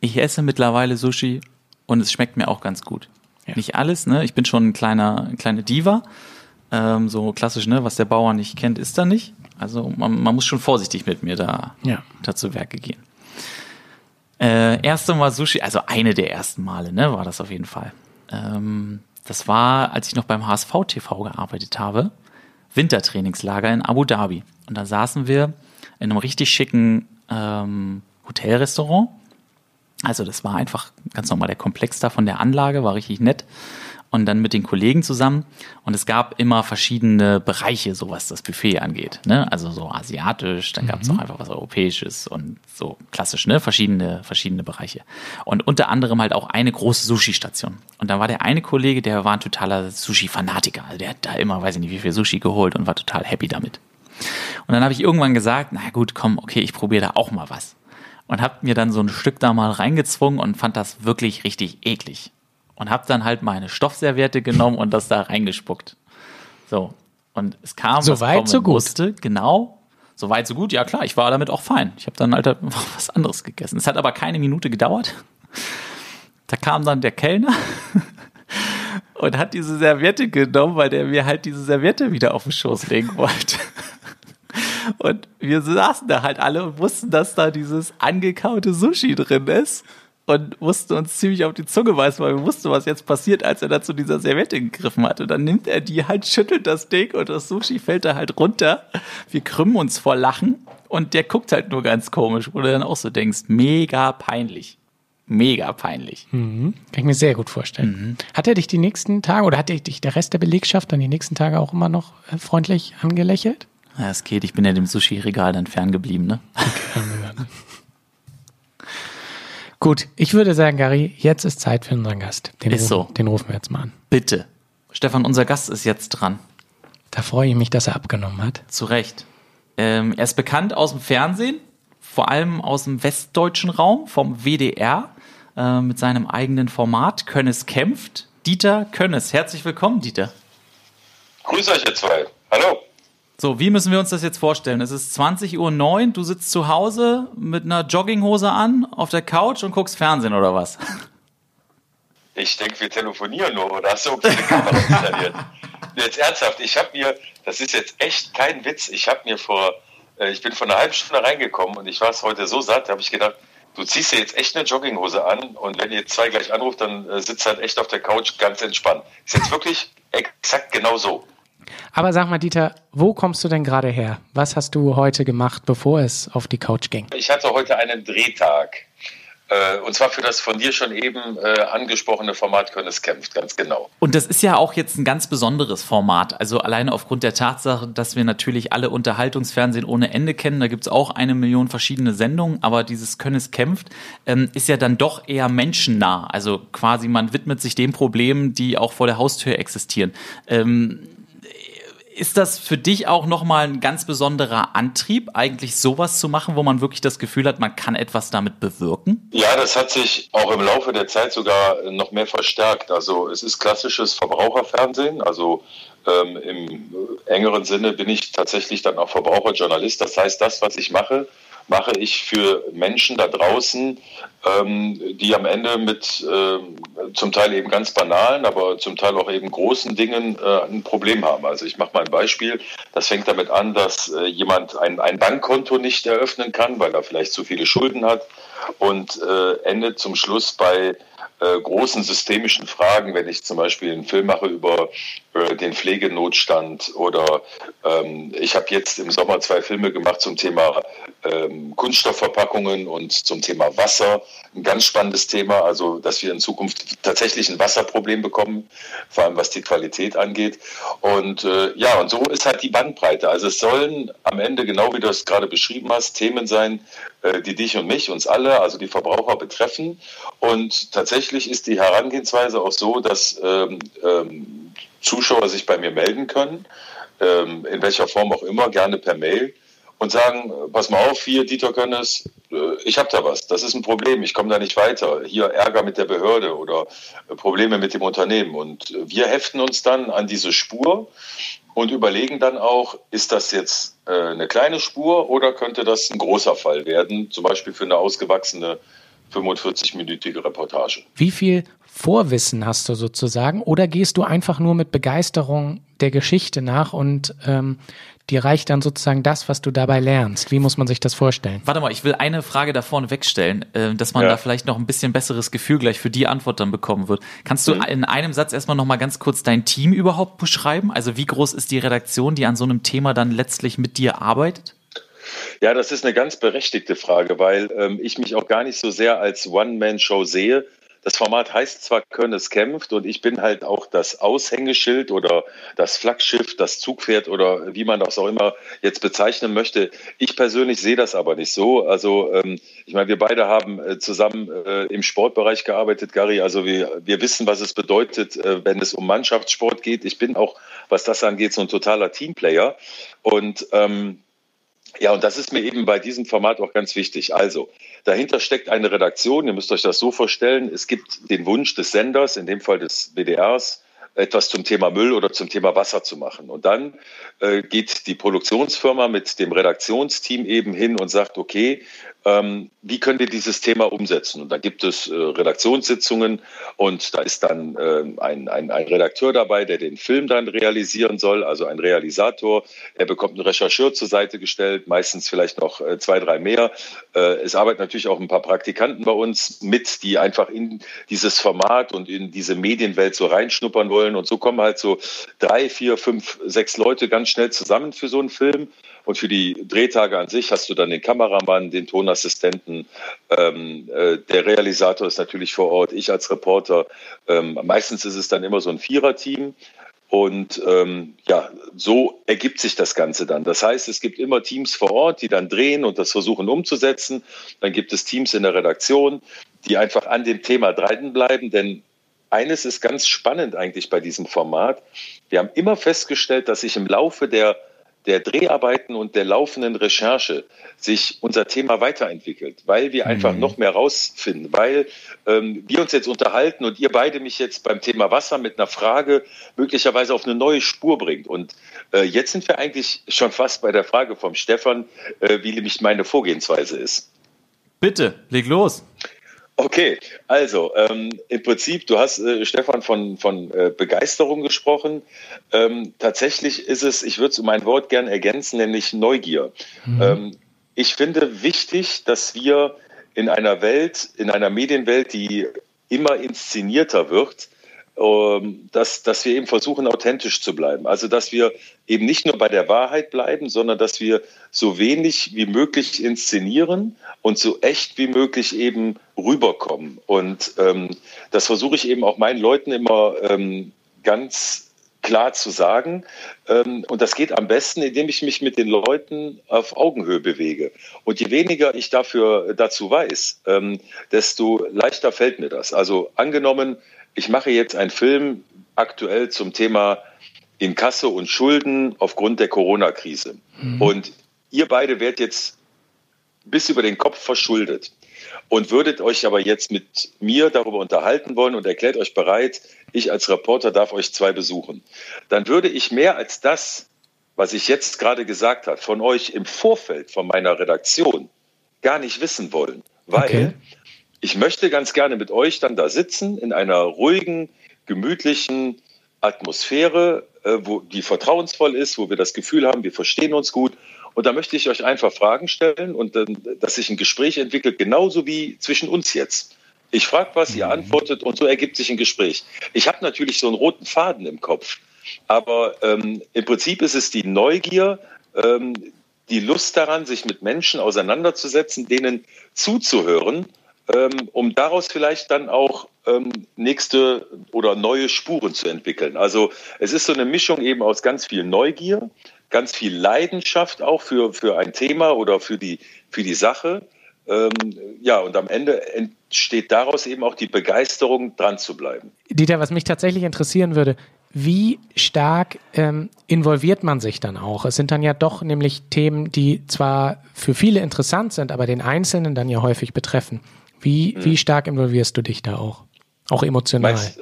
ich esse mittlerweile Sushi und es schmeckt mir auch ganz gut. Ja. Nicht alles, ne? Ich bin schon ein kleiner, eine kleine Diva. Ähm, so klassisch, ne? Was der Bauer nicht kennt, ist er nicht. Also man, man muss schon vorsichtig mit mir da, Ja. da zu Werke gehen. Äh, erste Mal Sushi, also eine der ersten Male, ne, war das auf jeden Fall. Ähm, das war, als ich noch beim HSV TV gearbeitet habe, Wintertrainingslager in Abu Dhabi. Und da saßen wir in einem richtig schicken ähm, Hotelrestaurant. Also das war einfach ganz normal der Komplex da von der Anlage, war richtig nett. und dann mit den Kollegen zusammen. Und es gab immer verschiedene Bereiche, so was das Buffet angeht. Ne? Also so asiatisch, dann gab es auch einfach was Europäisches und so klassisch, ne? Verschiedene, verschiedene Bereiche. Und unter anderem halt auch eine große Sushi-Station. Und dann war der eine Kollege, der war ein totaler Sushi-Fanatiker. Also der hat da immer, weiß ich nicht, wie viel Sushi geholt und war total happy damit. Und dann habe ich irgendwann gesagt, na gut, komm, okay, ich probiere da auch mal was. Und habe mir dann so ein Stück da mal reingezwungen und fand das wirklich richtig eklig und habe dann halt meine Stoffserviette genommen und das da reingespuckt. So. Und es kam, So was weit, so gut. Musste. Genau. So weit, so gut. Ja, klar, ich war damit auch fein. Ich habe dann halt einfach was anderes gegessen. Es hat aber keine Minute gedauert. Da kam dann der Kellner *laughs* und hat diese Serviette genommen, weil der mir halt diese Serviette wieder auf den Schoß legen wollte. Und wir saßen da halt alle und wussten, dass da dieses angekaute Sushi drin ist. Und mussten uns ziemlich auf die Zunge beißen, weil wir wussten, was jetzt passiert, als er da zu dieser Serviette gegriffen hat. Und dann nimmt er die halt, schüttelt das Ding und das Sushi fällt da halt runter. Wir krümmen uns vor Lachen und der guckt halt nur ganz komisch, wo du dann auch so denkst, mega peinlich. Mega peinlich. Kann ich mir sehr gut vorstellen. Mhm. Hat er dich die nächsten Tage oder hat er dich der Rest der Belegschaft dann die nächsten Tage auch immer noch äh, freundlich angelächelt? Ja, es geht, ich bin ja dem Sushi-Regal dann ferngeblieben, ne? *laughs* Gut, ich würde sagen, Gary, jetzt ist Zeit für unseren Gast. Den, Ist rufen, so. den rufen wir jetzt mal an. Bitte. Stefan, unser Gast ist jetzt dran. Da freue ich mich, dass er abgenommen hat. Zu Recht. Ähm, er ist bekannt aus dem Fernsehen, vor allem aus dem westdeutschen Raum, vom WDR, äh, mit seinem eigenen Format Könnes kämpft. Dieter Könnes, herzlich willkommen, Dieter. Grüß euch ihr zwei. Hallo. So, wie müssen wir uns das jetzt vorstellen? Es ist 20.09 Uhr, du sitzt zu Hause mit einer Jogginghose an, auf der Couch und guckst Fernsehen oder was? Ich denke, wir telefonieren nur oder hast du eine Kamera installiert? *laughs* Jetzt ernsthaft, ich habe mir, das ist jetzt echt kein Witz, ich habe mir vor, äh, ich bin vor einer halben Stunde reingekommen und ich war es heute so satt, da habe ich gedacht, du ziehst dir jetzt echt eine Jogginghose an und wenn ihr zwei gleich anruft, dann äh, sitzt halt echt auf der Couch ganz entspannt. Ist jetzt wirklich exakt genau so. Aber sag mal, Dieter, wo kommst du denn gerade her? Was hast du heute gemacht, bevor es auf die Couch ging? Ich hatte heute einen Drehtag. Äh, Und zwar für das von dir schon eben äh, angesprochene Format Könnes kämpft, ganz genau. Und das ist ja auch jetzt ein ganz besonderes Format. Also alleine aufgrund der Tatsache, dass wir natürlich alle Unterhaltungsfernsehen ohne Ende kennen. Da gibt's auch eine Million verschiedene Sendungen, aber dieses Könnes kämpft ähm, ist ja dann doch eher menschennah. Also quasi man widmet sich den Problemen, die auch vor der Haustür existieren. Ähm, ist das für dich auch nochmal ein ganz besonderer Antrieb, eigentlich sowas zu machen, wo man wirklich das Gefühl hat, man kann etwas damit bewirken? Ja, das hat sich auch im Laufe der Zeit sogar noch mehr verstärkt. Also es ist klassisches Verbraucherfernsehen. Also ähm, im engeren Sinne bin ich tatsächlich dann auch Verbraucherjournalist. Das heißt, das, was ich mache, mache ich für Menschen da draußen, ähm, die am Ende mit ähm, zum Teil eben ganz banalen, aber zum Teil auch eben großen Dingen äh, ein Problem haben. Also ich mache mal ein Beispiel. Das fängt damit an, dass äh, jemand ein, ein Bankkonto nicht eröffnen kann, weil er vielleicht zu viele Schulden hat und äh, endet zum Schluss bei äh, großen systemischen Fragen, wenn ich zum Beispiel einen Film mache über äh, den Pflegenotstand oder ähm, ich habe jetzt im Sommer zwei Filme gemacht zum Thema ähm, Kunststoffverpackungen und zum Thema Wasser. Ein ganz spannendes Thema, also dass wir in Zukunft tatsächlich ein Wasserproblem bekommen, vor allem was die Qualität angeht. Und äh, ja, und so ist halt die Bandbreite. Also es sollen am Ende, genau wie du es gerade beschrieben hast, Themen sein, äh, die dich und mich, uns alle, also die Verbraucher betreffen. Und tatsächlich ist die Herangehensweise auch so, dass ähm, ähm, Zuschauer sich bei mir melden können, ähm, in welcher Form auch immer, gerne per Mail und sagen, äh, pass mal auf, hier Dieter Könnes, äh, ich habe da was, das ist ein Problem, ich komme da nicht weiter, hier Ärger mit der Behörde oder äh, Probleme mit dem Unternehmen. Und äh, wir heften uns dann an diese Spur und überlegen dann auch, ist das jetzt äh, eine kleine Spur oder könnte das ein großer Fall werden, zum Beispiel für eine ausgewachsene 45-minütige Reportage. Wie viel Vorwissen hast du sozusagen? Oder gehst du einfach nur mit Begeisterung der Geschichte nach und ähm, dir reicht dann sozusagen das, was du dabei lernst? Wie muss man sich das vorstellen? Warte mal, ich will eine Frage da vorne wegstellen, äh, dass man Ja. da vielleicht noch ein bisschen besseres Gefühl gleich für die Antwort dann bekommen wird. Kannst du in einem Satz erstmal noch mal ganz kurz dein Team überhaupt beschreiben? Also wie groß ist die Redaktion, die an so einem Thema dann letztlich mit dir arbeitet? Ja, das ist eine ganz berechtigte Frage, weil ähm, ich mich auch gar nicht so sehr als One-Man-Show sehe, das Format heißt zwar Könnes kämpft und ich bin halt auch das Aushängeschild oder das Flaggschiff, das Zugpferd oder wie man das auch immer jetzt bezeichnen möchte. Ich persönlich sehe das aber nicht so. Also ähm, ich meine, wir beide haben äh, zusammen äh, im Sportbereich gearbeitet, Gary. Also wir, wir wissen, was es bedeutet, äh, wenn es um Mannschaftssport geht. Ich bin auch, was das angeht, so ein totaler Teamplayer. Und ähm, ja, und das ist mir eben bei diesem Format auch ganz wichtig. Also, dahinter steckt eine Redaktion. Ihr müsst euch das so vorstellen. Es gibt den Wunsch des Senders, in dem Fall des WDRs, etwas zum Thema Müll oder zum Thema Wasser zu machen. Und dann äh, geht die Produktionsfirma mit dem Redaktionsteam eben hin und sagt, okay, ähm, wie können wir dieses Thema umsetzen? Und da gibt es äh, Redaktionssitzungen und da ist dann äh, ein, ein, ein Redakteur dabei, der den Film dann realisieren soll, also ein Realisator. Er bekommt einen Rechercheur zur Seite gestellt, meistens vielleicht noch äh, zwei, drei mehr. Äh, es arbeiten natürlich auch ein paar Praktikanten bei uns mit, die einfach in dieses Format und in diese Medienwelt so reinschnuppern wollen. Und so kommen halt so drei, vier, fünf, sechs Leute ganz schnell zusammen für so einen Film. Und für die Drehtage an sich hast du dann den Kameramann, den Tonassistenten. Ähm, äh, der Realisator ist natürlich vor Ort, ich als Reporter. Ähm, meistens ist es dann immer so ein Viererteam. Und ähm, ja, so ergibt sich das Ganze dann. Das heißt, es gibt immer Teams vor Ort, die dann drehen und das versuchen umzusetzen. Dann gibt es Teams in der Redaktion, die einfach an dem Thema dranbleiben. Denn eines ist ganz spannend eigentlich bei diesem Format. Wir haben immer festgestellt, dass sich im Laufe der der Dreharbeiten und der laufenden Recherche sich unser Thema weiterentwickelt, weil wir einfach mhm. noch mehr rausfinden, weil ähm, wir uns jetzt unterhalten und ihr beide mich jetzt beim Thema Wasser mit einer Frage möglicherweise auf eine neue Spur bringt. Und äh, jetzt sind wir eigentlich schon fast bei der Frage vom Stefan, äh, wie nämlich meine Vorgehensweise ist. Bitte, leg los. Okay, also ähm, im Prinzip, du hast, äh, Stefan, von, von äh, Begeisterung gesprochen. Ähm, tatsächlich ist es, ich würde mein Wort gern ergänzen, nämlich Neugier. Mhm. Ähm, ich finde wichtig, dass wir in einer Welt, in einer Medienwelt, die immer inszenierter wird, dass, dass wir eben versuchen, authentisch zu bleiben. Also, dass wir eben nicht nur bei der Wahrheit bleiben, sondern dass wir so wenig wie möglich inszenieren und so echt wie möglich eben rüberkommen. Und ähm, das versuche ich eben auch meinen Leuten immer ähm, ganz klar zu sagen. Ähm, und das geht am besten, indem ich mich mit den Leuten auf Augenhöhe bewege. Und je weniger ich dafür dazu weiß, ähm, desto leichter fällt mir das. Also angenommen, ich mache jetzt einen Film aktuell zum Thema Inkasso und Schulden aufgrund der Corona-Krise. Mhm. Und ihr beide werdet jetzt bis über den Kopf verschuldet und würdet euch aber jetzt mit mir darüber unterhalten wollen und erklärt euch bereit, ich als Reporter darf euch zwei besuchen, dann würde ich mehr als das, was ich jetzt gerade gesagt habe, von euch im Vorfeld von meiner Redaktion gar nicht wissen wollen, weil okay. Ich möchte ganz gerne mit euch dann da sitzen in einer ruhigen, gemütlichen Atmosphäre, äh, wo die vertrauensvoll ist, wo wir das Gefühl haben, wir verstehen uns gut. Und da möchte ich euch einfach Fragen stellen und dann, dass sich ein Gespräch entwickelt, genauso wie zwischen uns jetzt. Ich frage was, ihr mhm. antwortet und so ergibt sich ein Gespräch. Ich habe natürlich so einen roten Faden im Kopf, aber ähm, im Prinzip ist es die Neugier, ähm, die Lust daran, sich mit Menschen auseinanderzusetzen, denen zuzuhören um daraus vielleicht dann auch ähm, nächste oder neue Spuren zu entwickeln. Also es ist so eine Mischung eben aus ganz viel Neugier, ganz viel Leidenschaft auch für, für ein Thema oder für die, für die Sache. Ähm, ja, und am Ende entsteht daraus eben auch die Begeisterung, dran zu bleiben. Dieter, was mich tatsächlich interessieren würde, wie stark ähm, involviert man sich dann auch? Es sind dann ja doch nämlich Themen, die zwar für viele interessant sind, aber den Einzelnen dann ja häufig betreffen. Wie, hm. wie stark involvierst du dich da auch? Auch emotional? Meinst,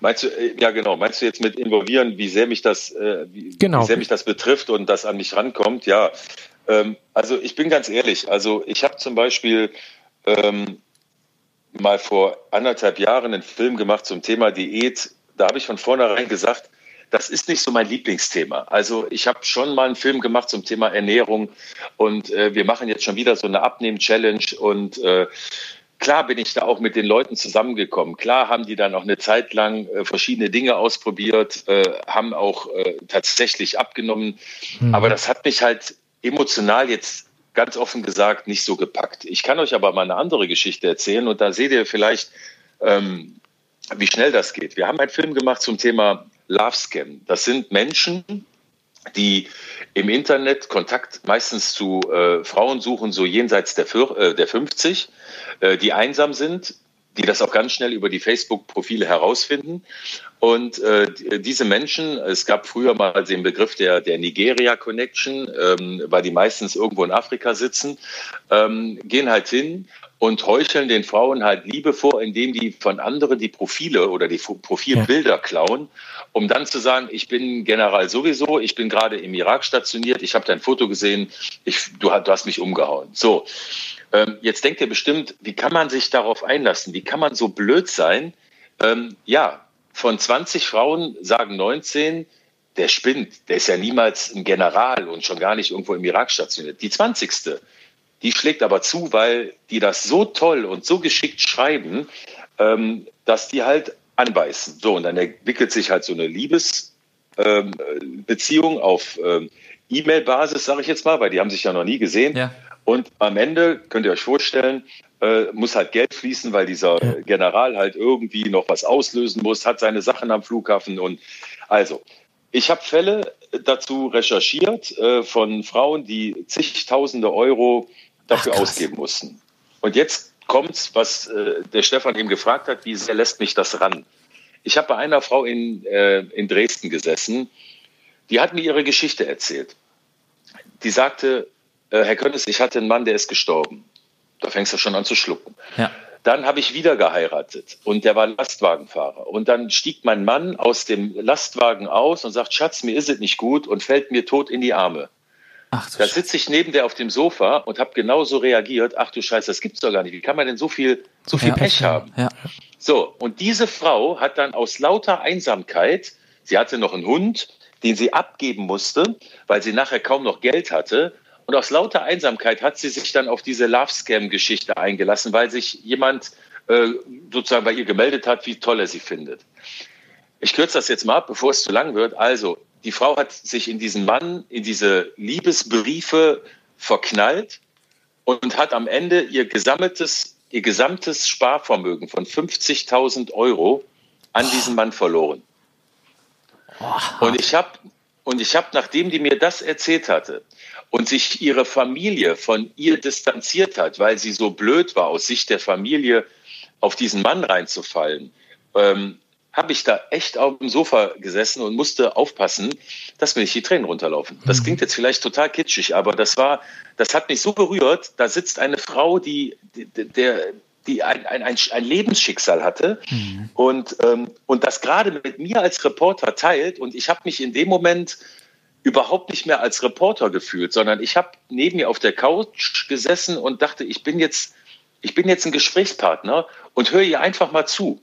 meinst, du, äh, ja genau, meinst du jetzt mit involvieren, wie sehr mich das, äh, wie, genau. wie sehr mich das betrifft und das an mich rankommt? Ja, ähm, also ich bin ganz ehrlich, also ich habe zum Beispiel ähm, mal vor anderthalb Jahren einen Film gemacht zum Thema Diät. Da habe ich von vornherein gesagt, das ist nicht so mein Lieblingsthema. Also ich habe schon mal einen Film gemacht zum Thema Ernährung und äh, wir machen jetzt schon wieder so eine Abnehmen-Challenge und äh, Klar bin ich da auch mit den Leuten zusammengekommen. Klar haben die dann auch eine Zeit lang äh, verschiedene Dinge ausprobiert, äh, haben auch äh, tatsächlich abgenommen. Mhm. Aber das hat mich halt emotional jetzt ganz offen gesagt nicht so gepackt. Ich kann euch aber mal eine andere Geschichte erzählen und da seht ihr vielleicht, ähm, wie schnell das geht. Wir haben einen Film gemacht zum Thema Love Scam. Das sind Menschen, die im Internet Kontakt meistens zu äh, Frauen suchen, so jenseits der, äh, der 50, äh, die einsam sind, die das auch ganz schnell über die Facebook-Profile herausfinden. Und äh, diese Menschen, es gab früher mal den Begriff der, der Nigeria Connection, ähm, weil die meistens irgendwo in Afrika sitzen, ähm, gehen halt hin und heucheln den Frauen halt Liebe vor, indem die von anderen die Profile oder die Profilbilder klauen, um dann zu sagen, ich bin General sowieso, ich bin gerade im Irak stationiert, ich habe dein Foto gesehen, ich, du, du hast mich umgehauen. So, ähm, jetzt denkt ihr bestimmt, wie kann man sich darauf einlassen? Wie kann man so blöd sein? Ähm, ja, von 20 Frauen sagen 19, der spinnt, der ist ja niemals ein General und schon gar nicht irgendwo im Irak stationiert. Die 20. Die schlägt aber zu, weil die das so toll und so geschickt schreiben, ähm, dass die halt anbeißen. So, und dann entwickelt sich halt so eine Liebesbeziehung ähm, auf ähm, E-Mail-Basis, sage ich jetzt mal, weil die haben sich ja noch nie gesehen. Ja. Und am Ende könnt ihr euch vorstellen, äh, muss halt Geld fließen, weil dieser ja. General halt irgendwie noch was auslösen muss, hat seine Sachen am Flughafen und also. Ich habe Fälle dazu recherchiert äh, von Frauen, die zigtausende Euro dafür Ach, ausgeben mussten. Und jetzt kommt's, was äh, der Stefan eben gefragt hat, wie sehr lässt mich das ran? Ich habe bei einer Frau in, äh, in Dresden gesessen, die hat mir ihre Geschichte erzählt. Die sagte, äh, Herr Könnes, ich hatte einen Mann, der ist gestorben. Da fängst du schon an zu schlucken. Ja. Dann habe ich wieder geheiratet und der war Lastwagenfahrer. Und dann stieg mein Mann aus dem Lastwagen aus und sagt, Schatz, mir ist es nicht gut und fällt mir tot in die Arme. Ach, da sitze ich neben der auf dem Sofa und habe genauso reagiert. Ach du Scheiße, das gibt's doch gar nicht. Wie kann man denn so viel, so viel ja, Pech haben? Ja. So, und diese Frau hat dann aus lauter Einsamkeit, sie hatte noch einen Hund, den sie abgeben musste, weil sie nachher kaum noch Geld hatte, und aus lauter Einsamkeit hat sie sich dann auf diese Love-Scam-Geschichte eingelassen, weil sich jemand äh, sozusagen bei ihr gemeldet hat, wie toll er sie findet. Ich kürze das jetzt mal ab, bevor es zu lang wird. Also, die Frau hat sich in diesen Mann, in diese Liebesbriefe verknallt und hat am Ende ihr gesammeltes, ihr gesamtes Sparvermögen von 50.000 Euro an diesen Mann verloren. Und ich habe, und ich habe, nachdem die mir das erzählt hatte, und sich ihre Familie von ihr distanziert hat, weil sie so blöd war, aus Sicht der Familie auf diesen Mann reinzufallen, ähm, habe ich da echt auf dem Sofa gesessen und musste aufpassen, dass mir nicht die Tränen runterlaufen. Das mhm. klingt jetzt vielleicht total kitschig, aber das war, das hat mich so berührt. Da sitzt eine Frau, die, die der, die ein, ein, ein Lebensschicksal hatte mhm. und, ähm, und das gerade mit mir als Reporter teilt. Und ich habe mich in dem Moment überhaupt nicht mehr als Reporter gefühlt, sondern ich habe neben mir auf der Couch gesessen und dachte, ich bin jetzt, ich bin jetzt ein Gesprächspartner und höre ihr einfach mal zu.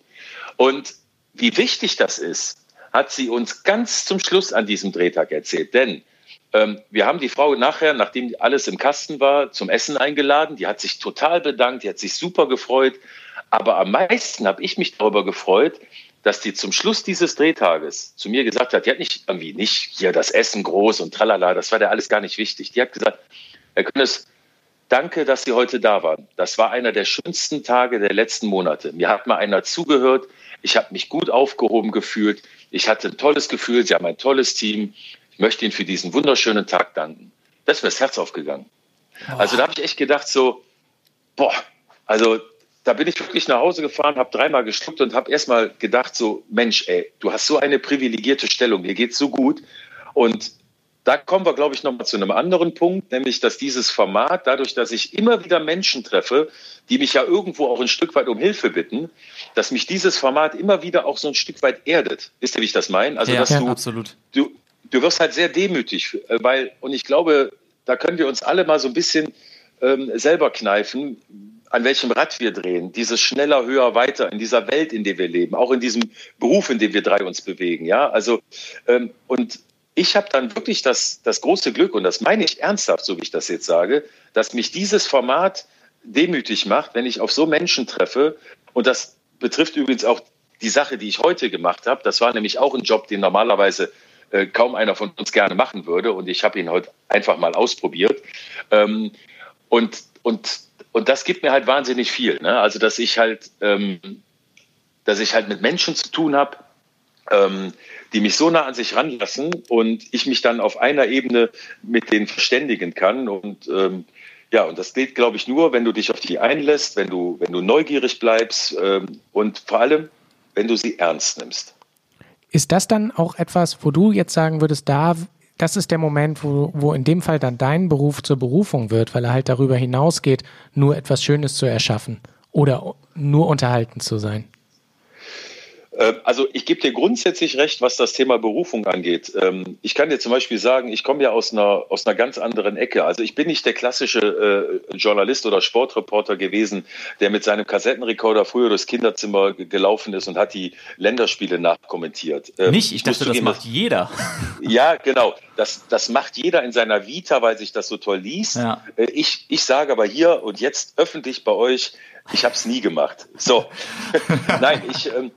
Und wie wichtig das ist, hat sie uns ganz zum Schluss an diesem Drehtag erzählt. Denn ähm, wir haben die Frau nachher, nachdem alles im Kasten war, zum Essen eingeladen. Die hat sich total bedankt, die hat sich super gefreut. Aber am meisten habe ich mich darüber gefreut, dass die zum Schluss dieses Drehtages zu mir gesagt hat, die hat nicht irgendwie nicht hier das Essen groß und tralala, das war der alles gar nicht wichtig. Die hat gesagt, Herr Künnes, danke, dass Sie heute da waren. Das war einer der schönsten Tage der letzten Monate. Mir hat mal einer zugehört, ich habe mich gut aufgehoben gefühlt, ich hatte ein tolles Gefühl, Sie haben ein tolles Team. Ich möchte Ihnen für diesen wunderschönen Tag danken. Das ist mir das Herz aufgegangen. Also da habe ich echt gedacht so, boah, also da bin ich wirklich nach Hause gefahren, habe dreimal geschluckt und habe erstmal gedacht, so, Mensch, ey, du hast so eine privilegierte Stellung, dir geht's so gut. Und da kommen wir, glaube ich, nochmal zu einem anderen Punkt, nämlich, dass dieses Format, dadurch, dass ich immer wieder Menschen treffe, die mich ja irgendwo auch ein Stück weit um Hilfe bitten, dass mich dieses Format immer wieder auch so ein Stück weit erdet. Wisst ihr, wie ich das meine? Also, ja, dass ja, du, absolut. Du, du wirst halt sehr demütig, weil, und ich glaube, da können wir uns alle mal so ein bisschen ähm, selber kneifen, an welchem Rad wir drehen, dieses schneller, höher, weiter in dieser Welt, in der wir leben, auch in diesem Beruf, in dem wir drei uns bewegen. Ja, also ähm, und ich habe dann wirklich das, das große Glück, und das meine ich ernsthaft, so wie ich das jetzt sage, dass mich dieses Format demütig macht, wenn ich auf so Menschen treffe. Und das betrifft übrigens auch die Sache, die ich heute gemacht habe. Das war nämlich auch ein Job, den normalerweise äh, kaum einer von uns gerne machen würde. Und ich habe ihn heute einfach mal ausprobiert. Ähm, und, und und das gibt mir halt wahnsinnig viel. Ne? Also, dass ich halt ähm, dass ich halt mit Menschen zu tun habe, ähm, die mich so nah an sich ranlassen und ich mich dann auf einer Ebene mit denen verständigen kann. Und ähm, ja, und das geht, glaube ich, nur, wenn du dich auf die einlässt, wenn du, wenn du neugierig bleibst ähm, und vor allem, wenn du sie ernst nimmst. Ist das dann auch etwas, wo du jetzt sagen würdest, da, das ist der Moment, wo, wo in dem Fall dann dein Beruf zur Berufung wird, weil er halt darüber hinausgeht, nur etwas Schönes zu erschaffen oder nur unterhalten zu sein? Äh, also ich gebe dir grundsätzlich recht, was das Thema Berufung angeht. Ähm, ich kann dir zum Beispiel sagen, ich komme ja aus einer, aus einer ganz anderen Ecke. Also ich bin nicht der klassische äh, Journalist oder Sportreporter gewesen, der mit seinem Kassettenrekorder früher durchs Kinderzimmer gelaufen ist und hat die Länderspiele nachkommentiert. Ähm, nicht? Ich dachte, das macht jeder. *laughs* Ja, genau. Das, das macht jeder in seiner Vita, weil sich das so toll liest. Ja. Äh, ich, ich sage aber hier und jetzt öffentlich bei euch, ich habe es nie gemacht. So. *laughs* Nein, ich... Ähm,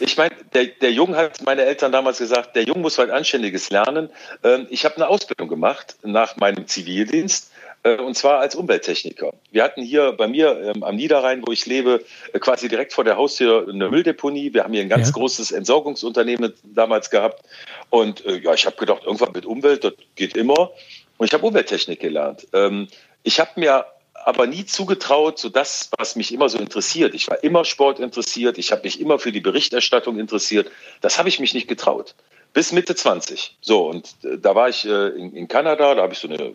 ich meine, der, der Jung hat meine Eltern damals gesagt, der Jung muss was Anständiges lernen. Ähm, ich habe eine Ausbildung gemacht nach meinem Zivildienst äh, und zwar als Umwelttechniker. Wir hatten hier bei mir ähm, am Niederrhein, wo ich lebe, äh, quasi direkt vor der Haustür eine Mülldeponie. Wir haben hier ein ganz ja. großes Entsorgungsunternehmen damals gehabt. Und äh, ja, ich habe gedacht, irgendwann mit Umwelt, das geht immer. Und ich habe Umwelttechnik gelernt. Ähm, ich habe mir aber nie zugetraut, so das, was mich immer so interessiert. Ich war immer Sport interessiert, ich habe mich immer für die Berichterstattung interessiert. Das habe ich mich nicht getraut. Bis Mitte 20. So, und äh, da war ich äh, in, in, Kanada, da habe ich so eine, eine,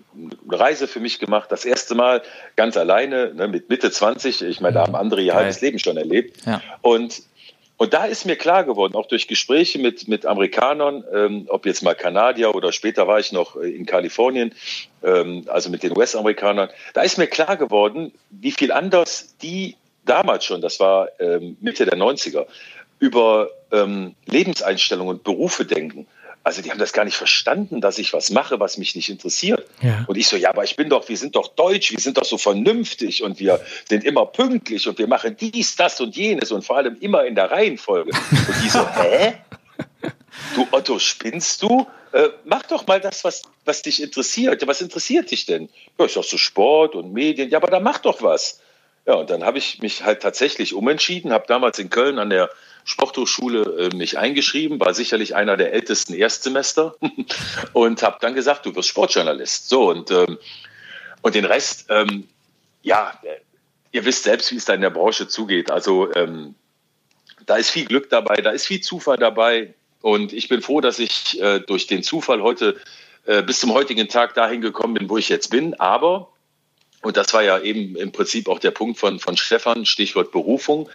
Reise für mich gemacht. Das erste Mal ganz alleine, ne, mit Mitte 20. Ich meine, da haben andere ihr halbes Leben schon erlebt. Ja. Und und da ist mir klar geworden, auch durch Gespräche mit, mit Amerikanern, ähm, ob jetzt mal Kanadier oder später war ich noch in Kalifornien, ähm, also mit den US-Amerikanern, da ist mir klar geworden, wie viel anders die damals schon, das war ähm, Mitte der 90er, über ähm, Lebenseinstellungen und Berufe denken. Also die haben das gar nicht verstanden, dass ich was mache, was mich nicht interessiert. Ja. Und ich so, ja, aber ich bin doch, wir sind doch deutsch, wir sind doch so vernünftig und wir sind immer pünktlich und wir machen dies, das und jenes und vor allem immer in der Reihenfolge. Und die so, *laughs* hä? Du Otto, spinnst du? Äh, mach doch mal das, was, was dich interessiert. Ja, was interessiert dich denn? Ja, ich sag so Sport und Medien. Ja, aber dann mach doch was. Ja, und dann habe ich mich halt tatsächlich umentschieden, habe damals in Köln an der Sporthochschule äh, mich eingeschrieben, war sicherlich einer der ältesten Erstsemester *laughs* und habe dann gesagt, du wirst Sportjournalist. So und, ähm, und den Rest, ähm, ja, ihr wisst selbst, wie es da in der Branche zugeht. Also ähm, da ist viel Glück dabei, da ist viel Zufall dabei und ich bin froh, dass ich äh, durch den Zufall heute äh, bis zum heutigen Tag dahin gekommen bin, wo ich jetzt bin. Aber und das war ja eben im Prinzip auch der Punkt von, von Stefan, Stichwort Berufung.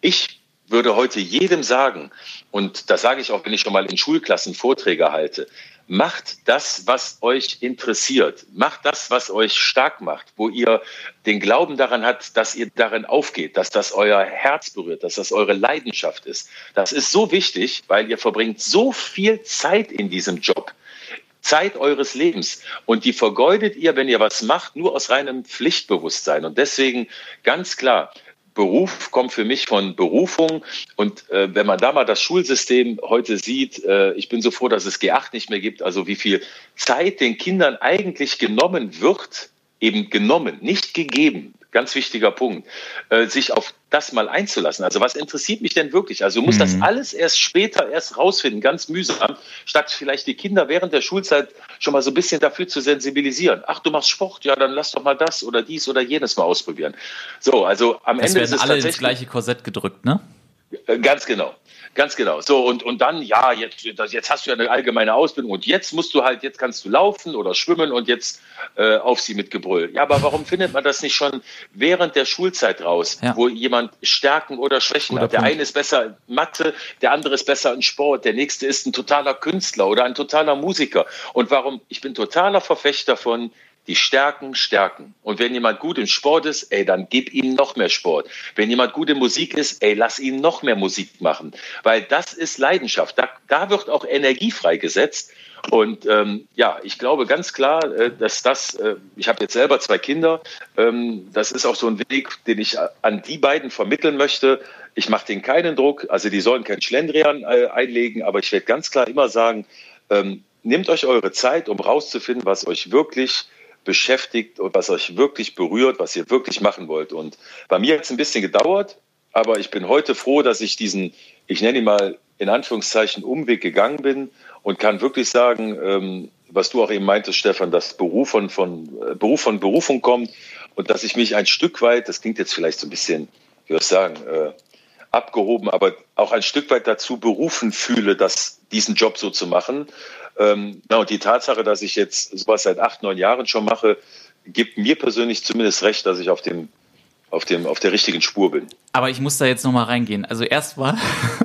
Ich würde heute jedem sagen, und das sage ich auch, wenn ich schon mal in Schulklassen Vorträge halte, macht das, was euch interessiert. Macht das, was euch stark macht, wo ihr den Glauben daran habt, dass ihr darin aufgeht, dass das euer Herz berührt, dass das eure Leidenschaft ist. Das ist so wichtig, weil ihr verbringt so viel Zeit in diesem Job. Zeit eures Lebens. Und die vergeudet ihr, wenn ihr was macht, nur aus reinem Pflichtbewusstsein. Und deswegen ganz klar, Beruf kommt für mich von Berufung. Und äh, wenn man da mal das Schulsystem heute sieht, äh, ich bin so froh, dass es G8 nicht mehr gibt, also wie viel Zeit den Kindern eigentlich genommen wird, eben genommen, nicht gegeben ganz wichtiger Punkt, äh, sich auf das mal einzulassen. Also was interessiert mich denn wirklich? Also muss mhm. das alles erst später erst rausfinden, ganz mühsam, statt vielleicht die Kinder während der Schulzeit schon mal so ein bisschen dafür zu sensibilisieren. Ach, du machst Sport, ja, dann lass doch mal das oder dies oder jenes mal ausprobieren. So, also am es Ende ist es alle ins gleiche Korsett gedrückt, ne? Äh, ganz genau. Ganz genau. So, und, und dann, ja, jetzt, jetzt hast du ja eine allgemeine Ausbildung und jetzt musst du halt, jetzt kannst du laufen oder schwimmen und jetzt äh, auf sie mit Gebrüll. Ja, aber warum findet man das nicht schon während der Schulzeit raus, ja. wo jemand Stärken oder Schwächen Guter hat? Der Punkt. eine ist besser in Mathe, der andere ist besser in Sport, der nächste ist ein totaler Künstler oder ein totaler Musiker. Und warum? Ich bin totaler Verfechter von, die Stärken stärken. Und wenn jemand gut im Sport ist, ey, dann gib ihm noch mehr Sport. Wenn jemand gut in Musik ist, ey, lass ihn noch mehr Musik machen. Weil das ist Leidenschaft. Da, da wird auch Energie freigesetzt. Und ähm, ja, ich glaube ganz klar, äh, dass das, äh, ich habe jetzt selber zwei Kinder, ähm, das ist auch so ein Weg, den ich an die beiden vermitteln möchte. Ich mache denen keinen Druck, also die sollen keinen Schlendrian äh, einlegen, aber ich werde ganz klar immer sagen, ähm, nehmt euch eure Zeit, um rauszufinden, was euch wirklich beschäftigt und was euch wirklich berührt, was ihr wirklich machen wollt. Und bei mir hat es ein bisschen gedauert. aber ich bin heute froh, dass ich diesen, ich nenne ihn mal in Anführungszeichen, Umweg gegangen bin und kann wirklich sagen, ähm, was du auch eben meintest, Stefan, dass Beruf von, von, äh, Beruf von Berufung kommt und dass ich mich ein Stück weit, das klingt jetzt vielleicht so ein bisschen, wie soll ich sagen, äh, abgehoben, aber auch ein Stück weit dazu berufen fühle, das, diesen Job so zu machen. Ähm, na, und die Tatsache, dass ich jetzt sowas seit acht, neun Jahren schon mache, gibt mir persönlich zumindest recht, dass ich auf dem auf, dem, auf der richtigen Spur bin. Aber ich muss da jetzt nochmal reingehen. Also erstmal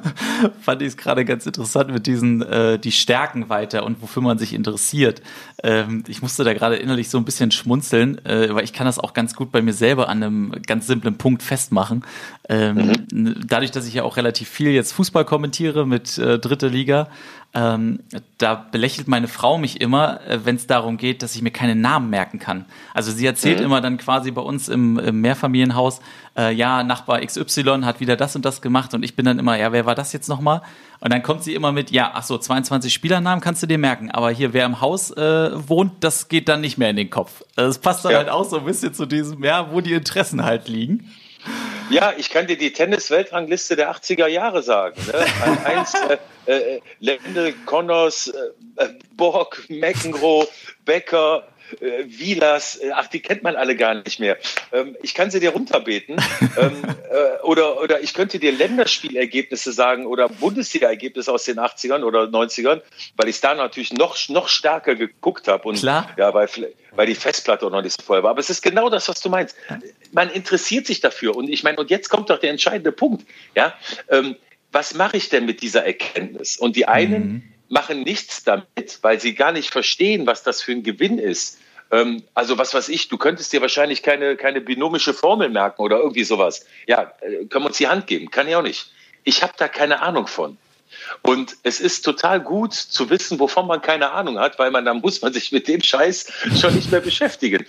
*laughs* fand ich es gerade ganz interessant mit diesen, äh, die Stärken weiter und wofür man sich interessiert. Ähm, ich musste da gerade innerlich so ein bisschen schmunzeln, äh, weil ich kann das auch ganz gut bei mir selber an einem ganz simplen Punkt festmachen. Ähm, mhm. Dadurch, dass ich ja auch relativ viel jetzt Fußball kommentiere mit äh, dritte Liga, ähm, da belächelt meine Frau mich immer, äh, wenn es darum geht, dass ich mir keine Namen merken kann. Also sie erzählt mhm. immer dann quasi bei uns im, im Mehrfamilienhaus, äh, ja, Nachbar XY hat wieder das und das gemacht und ich bin dann immer, ja, wer war das jetzt nochmal? Und dann kommt sie immer mit, ja, ach so, 22 Spielernamen kannst du dir merken, aber hier, wer im Haus äh, wohnt, das geht dann nicht mehr in den Kopf. Das passt dann ja. halt auch so ein bisschen zu diesem, ja, wo die Interessen halt liegen. Ja, ich kann dir die Tennis-Weltrangliste der 80er Jahre sagen. Ne? Eins, äh, äh, Lende, Connors, äh, Borg, McEnroe, Becker, äh, Vilas, äh, ach, die kennt man alle gar nicht mehr. Ähm, ich kann sie dir runterbeten. *laughs* ähm, äh, oder, oder ich könnte dir Länderspielergebnisse sagen oder Bundesliga-Ergebnisse aus den 80ern oder 90ern, weil ich da natürlich noch, noch stärker geguckt habe. Und Klar. ja, weil, weil die Festplatte auch noch nicht so voll war. Aber es ist genau das, was du meinst. Man interessiert sich dafür. Und ich meine, und jetzt kommt doch der entscheidende Punkt. Ja, ähm, was mache ich denn mit dieser Erkenntnis? Und die einen mhm machen nichts damit, weil sie gar nicht verstehen, was das für ein Gewinn ist. Ähm, also was weiß ich, du könntest dir wahrscheinlich keine, keine binomische Formel merken oder irgendwie sowas. Ja, äh, können wir uns die Hand geben? Kann ich auch nicht. Ich habe da keine Ahnung von. Und es ist total gut zu wissen, wovon man keine Ahnung hat, weil man dann muss man sich mit dem Scheiß schon nicht mehr beschäftigen.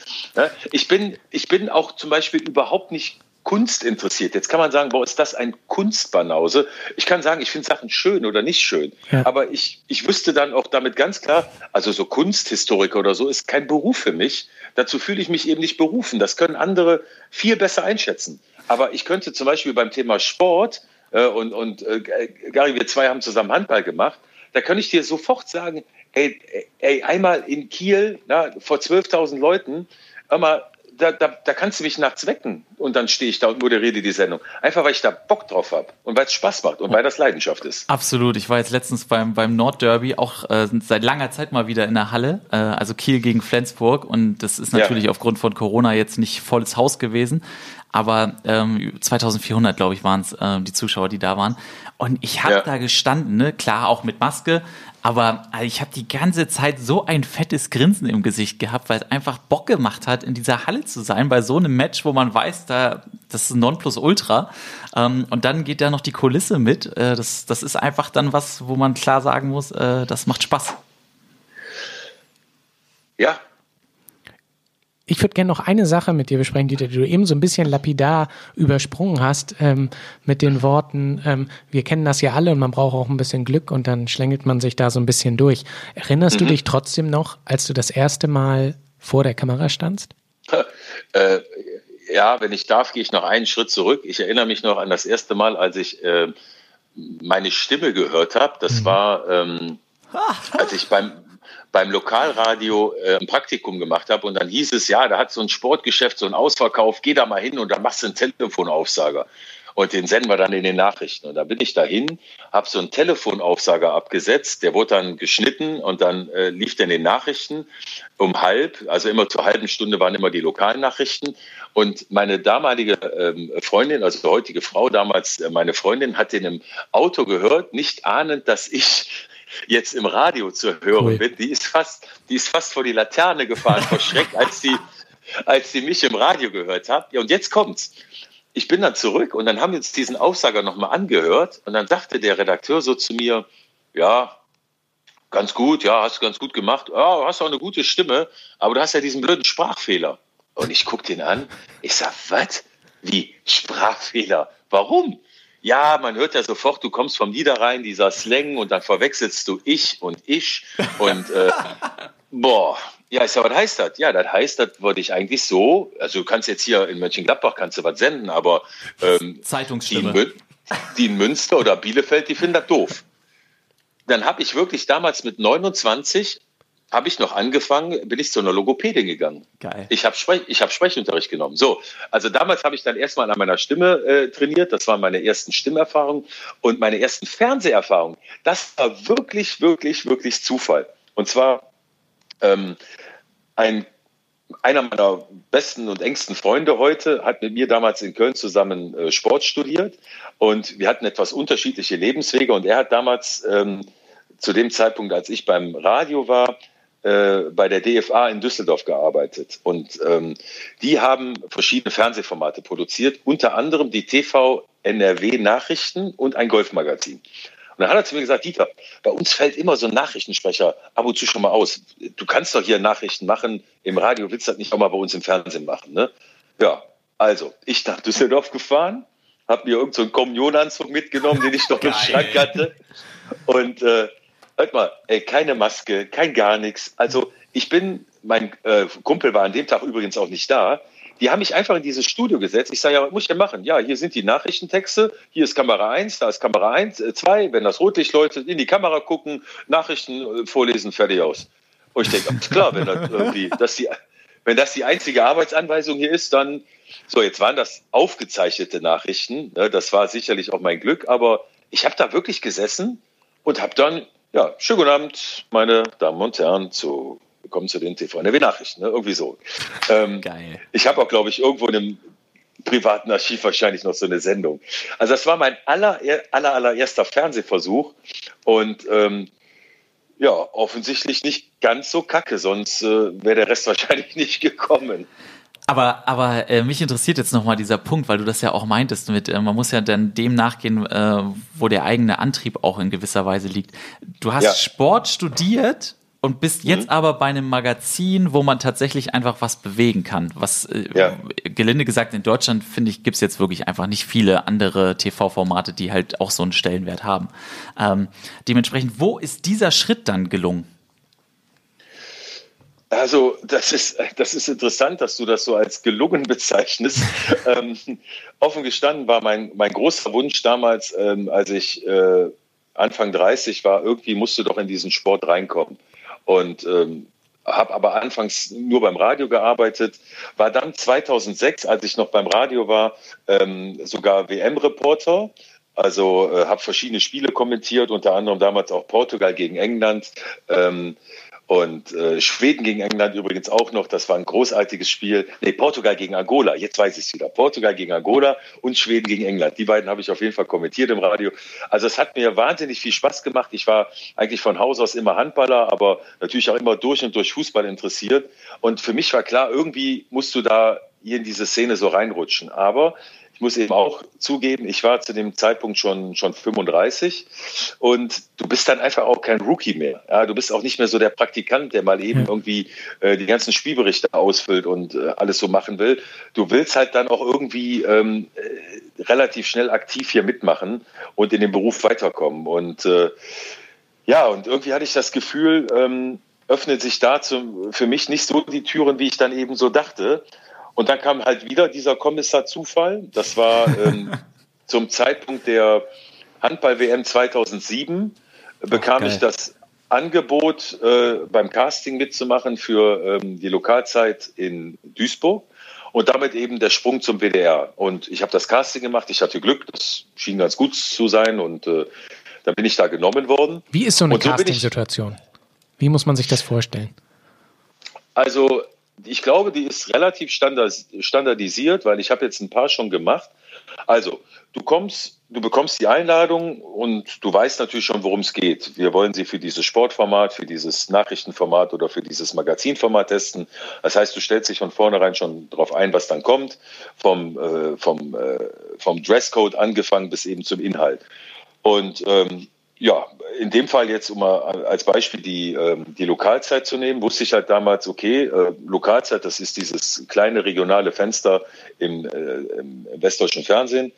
Ich bin, ich bin auch zum Beispiel überhaupt nicht Kunst interessiert. Jetzt kann man sagen, boah, ist das ein Kunstbanause? Ich kann sagen, ich finde Sachen schön oder nicht schön. Ja. Aber ich, ich wüsste dann auch damit ganz klar, also so Kunsthistoriker oder so ist kein Beruf für mich. Dazu fühle ich mich eben nicht berufen. Das können andere viel besser einschätzen. Aber ich könnte zum Beispiel beim Thema Sport, äh, und, und äh, Gary, wir zwei haben zusammen Handball gemacht, da kann ich dir sofort sagen, ey, ey einmal in Kiel na, vor 12.000 Leuten, hör mal, da, da, da kannst du mich nachts wecken und dann stehe ich da und moderiere die Sendung. Einfach weil ich da Bock drauf habe und weil es Spaß macht und weil das Leidenschaft ist. Absolut. Ich war jetzt letztens beim, beim Nordderby auch äh, seit langer Zeit mal wieder in der Halle, äh, also Kiel gegen Flensburg und das ist natürlich ja. aufgrund von Corona jetzt nicht volles Haus gewesen, aber ähm, 2400, glaube ich, waren es äh, die Zuschauer, die da waren. Und ich habe ja. da gestanden, ne? klar auch mit Maske, aber also ich habe die ganze Zeit so ein fettes Grinsen im Gesicht gehabt, weil es einfach Bock gemacht hat, in dieser Halle zu sein, bei so einem Match, wo man weiß, da das ist ein Nonplusultra. Ähm, und dann geht da noch die Kulisse mit. Äh, das, das ist einfach dann was, wo man klar sagen muss, äh, das macht Spaß. Ja, ich würde gerne noch eine Sache mit dir besprechen, die, die, du eben so ein bisschen lapidar übersprungen hast, ähm, mit den Worten, ähm, wir kennen das ja alle und man braucht auch ein bisschen Glück und dann schlängelt man sich da so ein bisschen durch. Erinnerst mhm. du dich trotzdem noch, als du das erste Mal vor der Kamera standst? *laughs* Äh, ja, wenn ich darf, gehe ich noch einen Schritt zurück. Ich erinnere mich noch an das erste Mal, als ich äh, meine Stimme gehört habe. Das mhm. war, ähm, als ich beim, beim Lokalradio äh, ein Praktikum gemacht habe und dann hieß es, ja, da hat so ein Sportgeschäft so einen Ausverkauf, geh da mal hin und dann machst du einen Telefonaufsager. Und den senden wir dann in den Nachrichten. Und da bin ich dahin, habe so einen Telefonaufsager abgesetzt, der wurde dann geschnitten und dann äh, lief der in den Nachrichten um halb, also immer zur halben Stunde waren immer die lokalen Nachrichten. Und meine damalige ähm, Freundin, also die heutige Frau, damals äh, meine Freundin, hat den im Auto gehört, nicht ahnend, dass ich jetzt im Radio zu hören cool. bin, die ist fast, die ist fast vor die Laterne gefahren, vor Schreck, als sie, als sie mich im Radio gehört hat. Ja, und jetzt kommt's. Ich bin dann zurück und dann haben wir uns diesen Aufsager nochmal angehört und dann sagte der Redakteur so zu mir, ja, ganz gut, ja, hast du ganz gut gemacht, ja, hast auch eine gute Stimme, aber du hast ja diesen blöden Sprachfehler. Und ich gucke den an, ich sag, was? Wie Sprachfehler? Warum? Ja, man hört ja sofort, du kommst vom Niederrhein, dieser Slang, und dann verwechselst du ich und ich. *laughs* Und äh, boah, Ja, ist ja, was heißt das? Ja, das heißt, das würde ich eigentlich so, also du kannst jetzt hier in Mönchengladbach kannst du was senden, aber ähm, die, in Zeitungsstimme. Die in Münster oder Bielefeld, die finden das doof. Dann habe ich wirklich damals mit 29 habe ich noch angefangen, bin ich zu einer Logopädin gegangen. Geil. Ich habe Sprech, ich hab Sprechunterricht genommen. So, also damals habe ich dann erstmal an meiner Stimme äh, trainiert. Das waren meine ersten Stimmerfahrungen und meine ersten Fernseherfahrungen. Das war wirklich, wirklich, wirklich Zufall. Und zwar ähm, ein einer meiner besten und engsten Freunde heute hat mit mir damals in Köln zusammen äh, Sport studiert und wir hatten etwas unterschiedliche Lebenswege und er hat damals ähm, zu dem Zeitpunkt, als ich beim Radio war, äh, bei der DFA in Düsseldorf gearbeitet und ähm, die haben verschiedene Fernsehformate produziert, unter anderem die TV NRW Nachrichten und ein Golfmagazin. Und dann hat er zu mir gesagt, Dieter, bei uns fällt immer so ein Nachrichtensprecher ab und zu schon mal aus. Du kannst doch hier Nachrichten machen, im Radio willst du das nicht auch mal bei uns im Fernsehen machen. Ne? Ja, also ich nach Düsseldorf gefahren, habe mir irgendeinen so Kommunionanzug mitgenommen, den ich noch im Schrank hatte. Und äh, hört mal, ey, keine Maske, kein gar nichts. Also ich bin, mein äh, Kumpel war an dem Tag übrigens auch nicht da. Die haben mich einfach in dieses Studio gesetzt. Ich sage, ja, was muss ich denn machen? Ja, hier sind die Nachrichtentexte, hier ist Kamera 1, da ist Kamera 1, äh, 2, wenn das Rotlicht läutet, in die Kamera gucken, Nachrichten äh, vorlesen, fertig aus. Und ich denke, *laughs* klar, wenn das irgendwie, dass die, wenn das die einzige Arbeitsanweisung hier ist, dann, so, jetzt waren das aufgezeichnete Nachrichten, ne, das war sicherlich auch mein Glück, aber ich habe da wirklich gesessen und habe dann, ja, schönen guten Abend, meine Damen und Herren, zu willkommen zu den TV-NRW-Nachrichten, ne? irgendwie so. Ähm, Geil. Ich habe auch, glaube ich, irgendwo in einem privaten Archiv wahrscheinlich noch so eine Sendung. Also das war mein aller, aller, allererster Fernsehversuch und ähm, ja, offensichtlich nicht ganz so kacke, sonst äh, wäre der Rest *laughs* wahrscheinlich nicht gekommen. Aber, aber äh, mich interessiert jetzt nochmal dieser Punkt, weil du das ja auch meintest mit, äh, man muss ja dann dem nachgehen, äh, wo der eigene Antrieb auch in gewisser Weise liegt. Du hast Ja. Sport studiert und bist jetzt aber bei einem Magazin, wo man tatsächlich einfach was bewegen kann. Was, äh, Ja. gelinde gesagt, in Deutschland, finde ich, gibt's jetzt wirklich einfach nicht viele andere TV-Formate, die halt auch so einen Stellenwert haben. Ähm, dementsprechend, wo ist dieser Schritt dann gelungen? Also das ist, das ist interessant, dass du das so als gelungen *laughs* bezeichnest. ähm, offen gestanden war mein, mein großer Wunsch damals, ähm, als ich äh, Anfang 30 war, irgendwie musste doch in diesen Sport reinkommen. Und ähm, habe aber anfangs nur beim Radio gearbeitet, war dann 2006, als ich noch beim Radio war, ähm, sogar WM-Reporter. Also äh, habe verschiedene Spiele kommentiert, unter anderem damals auch Portugal gegen England. Ähm, und äh, Schweden gegen England übrigens auch noch. Das war ein großartiges Spiel. Nee, Portugal gegen Angola. Jetzt weiß ich es wieder. Portugal gegen Angola und Schweden gegen England. Die beiden habe ich auf jeden Fall kommentiert im Radio. Also es hat mir wahnsinnig viel Spaß gemacht. Ich war eigentlich von Haus aus immer Handballer, aber natürlich auch immer durch und durch Fußball interessiert. Und für mich war klar, irgendwie musst du da hier in diese Szene so reinrutschen. Aber ich muss eben auch zugeben, ich war zu dem Zeitpunkt schon, schon 35 und du bist dann einfach auch kein Rookie mehr. Ja, du bist auch nicht mehr so der Praktikant, der mal eben irgendwie äh, die ganzen Spielberichte ausfüllt und äh, alles so machen will. Du willst halt dann auch irgendwie ähm, äh, relativ schnell aktiv hier mitmachen und in den Beruf weiterkommen. Und äh, ja, und irgendwie hatte ich das Gefühl, ähm, öffnet sich da für mich nicht so die Türen, wie ich dann eben so dachte. Und dann kam halt wieder dieser Kommissar-Zufall. Das war ähm, *laughs* zum Zeitpunkt der Handball-WM 2007, bekam geil. ich das Angebot, äh, beim Casting mitzumachen für ähm, die Lokalzeit in Duisburg und damit eben der Sprung zum WDR. Und ich habe das Casting gemacht, ich hatte Glück, das schien ganz gut zu sein und äh, dann bin ich da genommen worden. Wie ist so eine so Casting-Situation? Wie muss man sich das vorstellen? Also ich glaube, die ist relativ standard- standardisiert, weil ich habe jetzt ein paar schon gemacht. Also du kommst, du bekommst die Einladung und du weißt natürlich schon, worum es geht. Wir wollen sie für dieses Sportformat, für dieses Nachrichtenformat oder für dieses Magazinformat testen. Das heißt, du stellst dich von vornherein schon darauf ein, was dann kommt, vom, äh, vom, äh, vom Dresscode angefangen bis eben zum Inhalt. Und ähm, ja, in dem Fall jetzt, um mal als Beispiel die, ähm, die Lokalzeit zu nehmen, wusste ich halt damals, okay, äh, Lokalzeit, das ist dieses kleine regionale Fenster im, äh, im westdeutschen Fernsehen.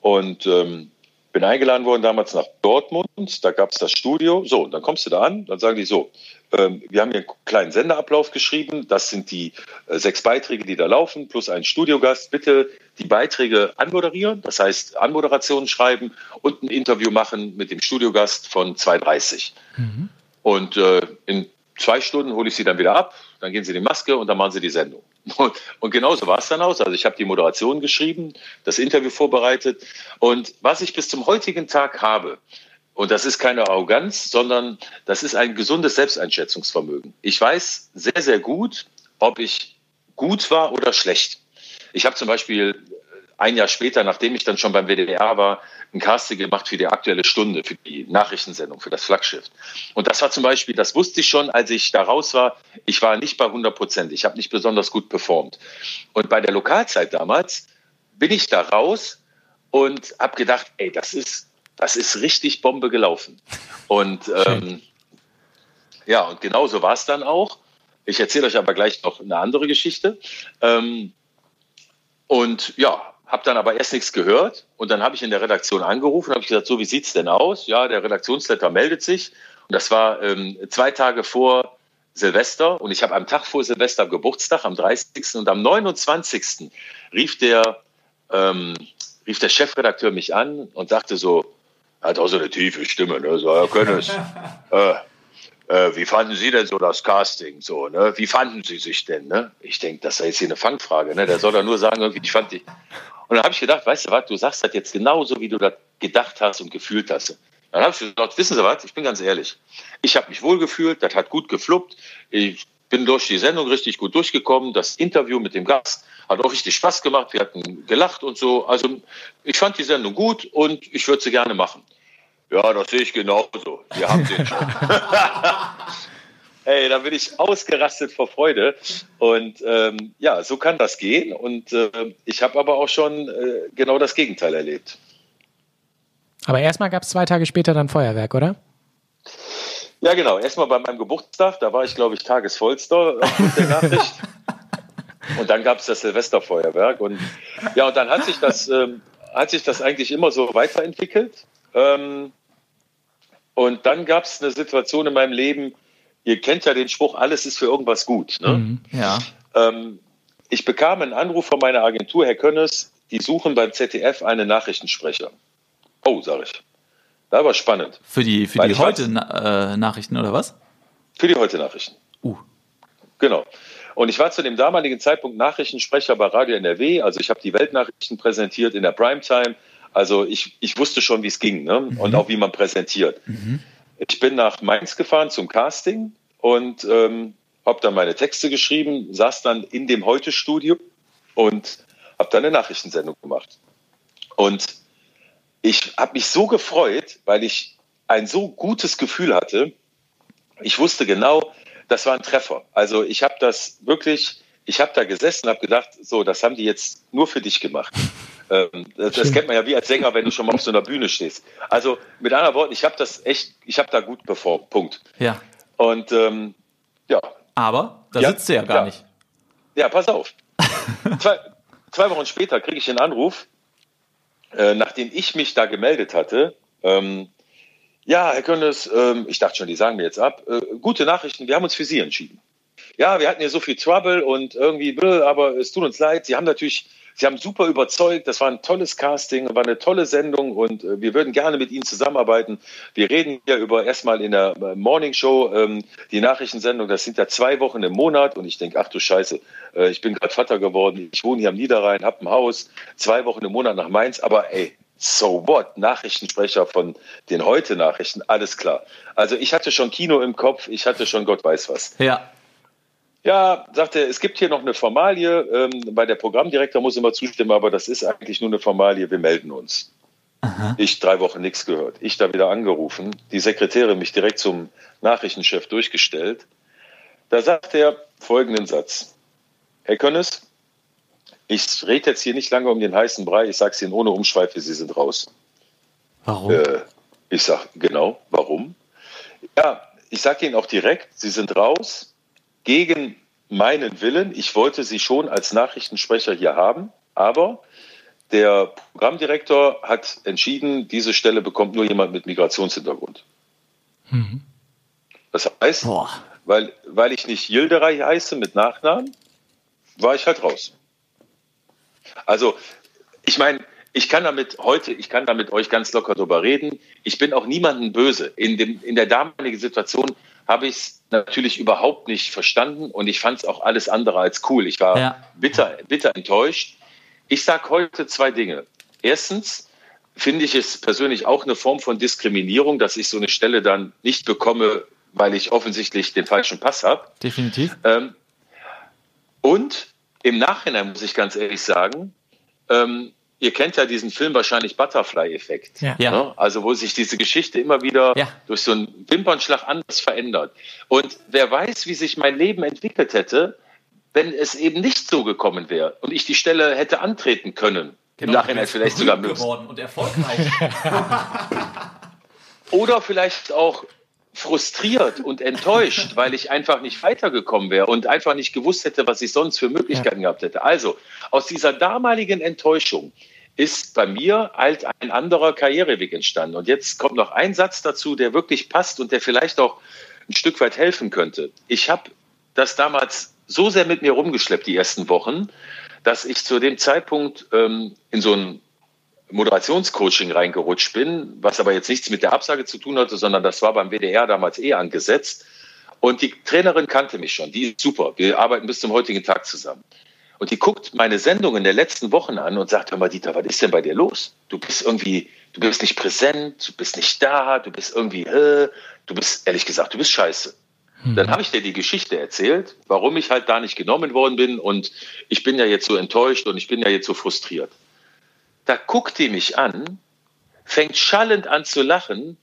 Und ähm, Bin eingeladen worden damals nach Dortmund, da gab es das Studio. So, dann kommst du da an, dann sagen die so, ähm, wir haben hier einen kleinen Senderablauf geschrieben, das sind die äh, sechs Beiträge, die da laufen, plus ein Studiogast. Bitte die Beiträge anmoderieren, das heißt Anmoderationen schreiben und ein Interview machen mit dem Studiogast von 2.30 mhm. Und äh, in zwei Stunden hole ich sie dann wieder ab, dann gehen sie in die Maske und dann machen sie die Sendung. Und, und genauso war es dann aus. Also ich habe die Moderation geschrieben, das Interview vorbereitet und was ich bis zum heutigen Tag habe, und das ist keine Arroganz, sondern das ist ein gesundes Selbsteinschätzungsvermögen. Ich weiß sehr, sehr gut, ob ich gut war oder schlecht. Ich habe zum Beispiel ein Jahr später, nachdem ich dann schon beim WDR war, ein Casting gemacht für die aktuelle Stunde, für die Nachrichtensendung, für das Flaggschiff. Und das war zum Beispiel, das wusste ich schon, als ich da raus war, ich war nicht bei 100 Prozent, ich habe nicht besonders gut performt. Und bei der Lokalzeit damals bin ich da raus und habe gedacht, ey, das ist, das ist richtig Bombe gelaufen. Und *laughs* ähm, ja, und genauso war es dann auch. Ich erzähle euch aber gleich noch eine andere Geschichte. Ähm, und ja, habe dann aber erst nichts gehört und dann habe ich in der Redaktion angerufen und habe gesagt, so wie sieht's denn aus? Ja, der Redaktionsleiter meldet sich und das war ähm, zwei Tage vor Silvester und ich habe am Tag vor Silvester Geburtstag, am 30. und am 29. rief der, ähm, rief der Chefredakteur mich an und sagte so, er hat auch so eine tiefe Stimme, ne? so, Herr Könnes, *laughs* äh, äh, wie fanden Sie denn so das Casting? So, ne? Wie fanden Sie sich denn? Ne? Ich denke, das ist jetzt hier eine Fangfrage. Ne? Der soll doch nur sagen, irgendwie, ich fand die. Und dann habe ich gedacht, weißt du was, du sagst das jetzt genauso, wie du das gedacht hast und gefühlt hast. Dann habe ich gesagt, wissen Sie was, ich bin ganz ehrlich. Ich habe mich wohl gefühlt, das hat gut gefluppt. Ich bin durch die Sendung richtig gut durchgekommen. Das Interview mit dem Gast hat auch richtig Spaß gemacht. Wir hatten gelacht und so. Also ich fand die Sendung gut und ich würde sie gerne machen. Ja, das sehe ich genauso. Wir haben den *laughs* schon. *laughs* Ey, da bin ich ausgerastet vor Freude. Und ähm, ja, so kann das gehen. Und äh, ich habe aber auch schon äh, genau das Gegenteil erlebt. Aber erstmal gab es zwei Tage später dann Feuerwerk, oder? Ja, genau. Erstmal bei meinem Geburtstag, da war ich, glaube ich, tagesvollster aufgrund der Nachricht. *laughs* und dann gab es das Silvesterfeuerwerk. Und ja, und dann hat sich das, ähm, hat sich das eigentlich immer so weiterentwickelt. Ähm, und dann gab es eine Situation in meinem Leben, ihr kennt ja den Spruch, alles ist für irgendwas gut. Ne? Mhm, ja. Ähm, ich bekam einen Anruf von meiner Agentur, Herr Könnes, die suchen beim ZDF einen Nachrichtensprecher. Oh, sage ich. Da war spannend. Für die, für die heute Na äh, Nachrichten oder was? Für die heute Nachrichten. Uh. Genau. Und ich war zu dem damaligen Zeitpunkt Nachrichtensprecher bei Radio NRW. Also ich habe die Weltnachrichten präsentiert in der Primetime. Also ich, ich wusste schon, wie es ging ne? Mhm. und auch wie man präsentiert. Mhm. Ich bin nach Mainz gefahren zum Casting und ähm, habe dann meine Texte geschrieben, saß dann in dem Heute-Studio und habe dann eine Nachrichtensendung gemacht. Und ich habe mich so gefreut, weil ich ein so gutes Gefühl hatte. Ich wusste genau, das war ein Treffer. Also ich habe das wirklich, ich habe da gesessen, habe gedacht, so, das haben die jetzt nur für dich gemacht. Ähm, das, kennt man ja wie als Sänger, wenn du schon mal auf so einer Bühne stehst. Also mit anderen Worten, ich habe das echt, ich habe da gut performt. Punkt. Ja. Und ähm, ja. Aber da ja, sitzt du ja gar ja. nicht. Ja, pass auf. *laughs* zwei, zwei, Wochen später kriege ich einen Anruf, äh, nachdem ich mich da gemeldet hatte. Ähm, ja, Herr Könnes, ähm, ich dachte schon, die sagen mir jetzt ab. Äh, gute Nachrichten, wir haben uns für Sie entschieden. Ja, wir hatten ja so viel Trouble und irgendwie, aber es tut uns leid. Sie haben natürlich Sie haben super überzeugt. Das war ein tolles Casting, war eine tolle Sendung und äh, wir würden gerne mit Ihnen zusammenarbeiten. Wir reden ja über erstmal in der äh, Morning Show ähm, die Nachrichtensendung. Das sind ja zwei Wochen im Monat und ich denke, ach du Scheiße, äh, ich bin gerade Vater geworden. Ich wohne hier am Niederrhein, habe ein Haus, zwei Wochen im Monat nach Mainz. Aber ey, so what? Nachrichtensprecher von den Heute-Nachrichten, alles klar. Also ich hatte schon Kino im Kopf, ich hatte schon Gott weiß was. Ja. Ja, sagt er, es gibt hier noch eine Formalie. Ähm, bei der Programmdirektor muss immer zustimmen, aber das ist eigentlich nur eine Formalie. Wir melden uns. Aha. Ich drei Wochen nichts gehört. Ich da wieder angerufen. Die Sekretärin mich direkt zum Nachrichtenchef durchgestellt. Da sagt er folgenden Satz. Herr Könnes, ich rede jetzt hier nicht lange um den heißen Brei. Ich sage es Ihnen ohne Umschweife, Sie sind raus. Warum? Äh, ich sage, genau, warum? Ja, ich sage Ihnen auch direkt, Sie sind raus gegen meinen Willen. Ich wollte sie schon als Nachrichtensprecher hier haben, aber der Programmdirektor hat entschieden, diese Stelle bekommt nur jemand mit Migrationshintergrund. Das heißt, Boah. weil, weil ich nicht Yilderei heiße mit Nachnamen, war ich halt raus. Also, ich meine, ich kann damit heute, ich kann da mit euch ganz locker drüber reden. Ich bin auch niemandem böse. In, dem, in der damaligen Situation habe ich es natürlich überhaupt nicht verstanden und ich fand es auch alles andere als cool. Ich war Ja. bitter, bitter enttäuscht. Ich sage heute zwei Dinge. Erstens finde ich es persönlich auch eine Form von Diskriminierung, dass ich so eine Stelle dann nicht bekomme, weil ich offensichtlich den falschen Pass habe. Definitiv. Ähm, und im Nachhinein muss ich ganz ehrlich sagen, ähm, ihr kennt ja diesen Film wahrscheinlich Butterfly-Effekt. Ja. Ja. Ne? Also wo sich diese Geschichte immer wieder Ja. durch so einen Wimpernschlag anders verändert. Und wer weiß, wie sich mein Leben entwickelt hätte, wenn es eben nicht so gekommen wäre und ich die Stelle hätte antreten können. Im Nachhinein vielleicht sogar geworden und erfolgreich. *laughs* *laughs* Oder vielleicht auch frustriert und enttäuscht, weil ich einfach nicht weitergekommen wäre und einfach nicht gewusst hätte, was ich sonst für Möglichkeiten gehabt hätte. Also aus dieser damaligen Enttäuschung ist bei mir halt ein anderer Karriereweg entstanden. Und jetzt kommt noch ein Satz dazu, der wirklich passt und der vielleicht auch ein Stück weit helfen könnte. Ich habe das damals so sehr mit mir rumgeschleppt, die ersten Wochen, dass ich zu dem Zeitpunkt ähm, in so ein Moderationscoaching reingerutscht bin, was aber jetzt nichts mit der Absage zu tun hatte, sondern das war beim WDR damals eh angesetzt. Und die Trainerin kannte mich schon, die ist super. Wir arbeiten bis zum heutigen Tag zusammen. Und die guckt meine Sendungen der letzten Wochen an und sagt, hör mal, Dieter, was ist denn bei dir los? Du bist irgendwie, du bist nicht präsent, du bist nicht da, du bist irgendwie, äh, du bist, ehrlich gesagt, du bist scheiße. Dann habe ich dir die Geschichte erzählt, warum ich halt da nicht genommen worden bin und ich bin ja jetzt so enttäuscht und ich bin ja jetzt so frustriert. Da guckt die mich an, fängt schallend an zu lachen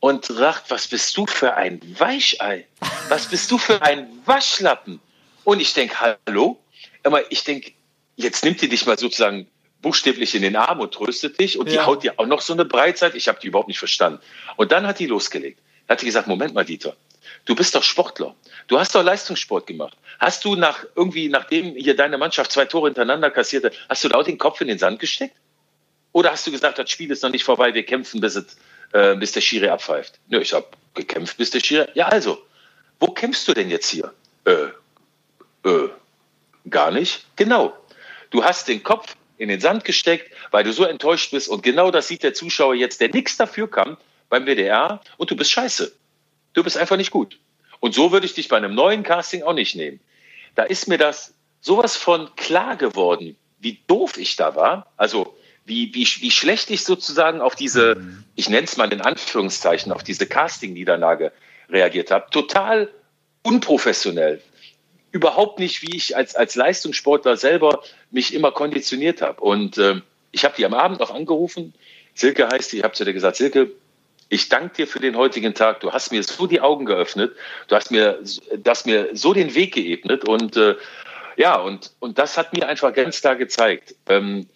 und sagt, was bist du für ein Weichei? Was bist du für ein Waschlappen? Und ich denke, hallo? Aber ich denke, jetzt nimmt die dich mal sozusagen buchstäblich in den Arm und tröstet dich und die Ja. haut dir auch noch so eine Breitseite. Ich habe die überhaupt nicht verstanden. Und dann hat die losgelegt. Dann hat die gesagt, Moment mal, Dieter, du bist doch Sportler. Du hast doch Leistungssport gemacht. Hast du nach irgendwie, nachdem hier deine Mannschaft zwei Tore hintereinander kassierte, hast du da auch den Kopf in den Sand gesteckt? Oder hast du gesagt, das Spiel ist noch nicht vorbei, wir kämpfen, bis, es, äh, bis der Schiri abpfeift? Nö, ich habe gekämpft, bis der Schiri. Ja, also, wo kämpfst du denn jetzt hier? Äh, äh, gar nicht. Genau. Du hast den Kopf in den Sand gesteckt, weil du so enttäuscht bist. Und genau das sieht der Zuschauer jetzt, der nichts dafür kann beim WDR. Und du bist scheiße. Du bist einfach nicht gut. Und so würde ich dich bei einem neuen Casting auch nicht nehmen. Da ist mir das sowas von klar geworden, wie doof ich da war. Also wie, wie, wie schlecht ich sozusagen auf diese, ich nenne es mal in Anführungszeichen, auf diese Casting-Niederlage reagiert habe. Total unprofessionell. Überhaupt nicht, wie ich als, als Leistungssportler selber mich immer konditioniert habe. Und äh, ich habe die am Abend noch angerufen. Silke heißt die, ich habe zu dir gesagt, Silke, ich danke dir für den heutigen Tag. Du hast mir so die Augen geöffnet. Du hast mir, du hast mir so den Weg geebnet. Und äh, ja, und, und das hat mir einfach ganz klar gezeigt. Ähm,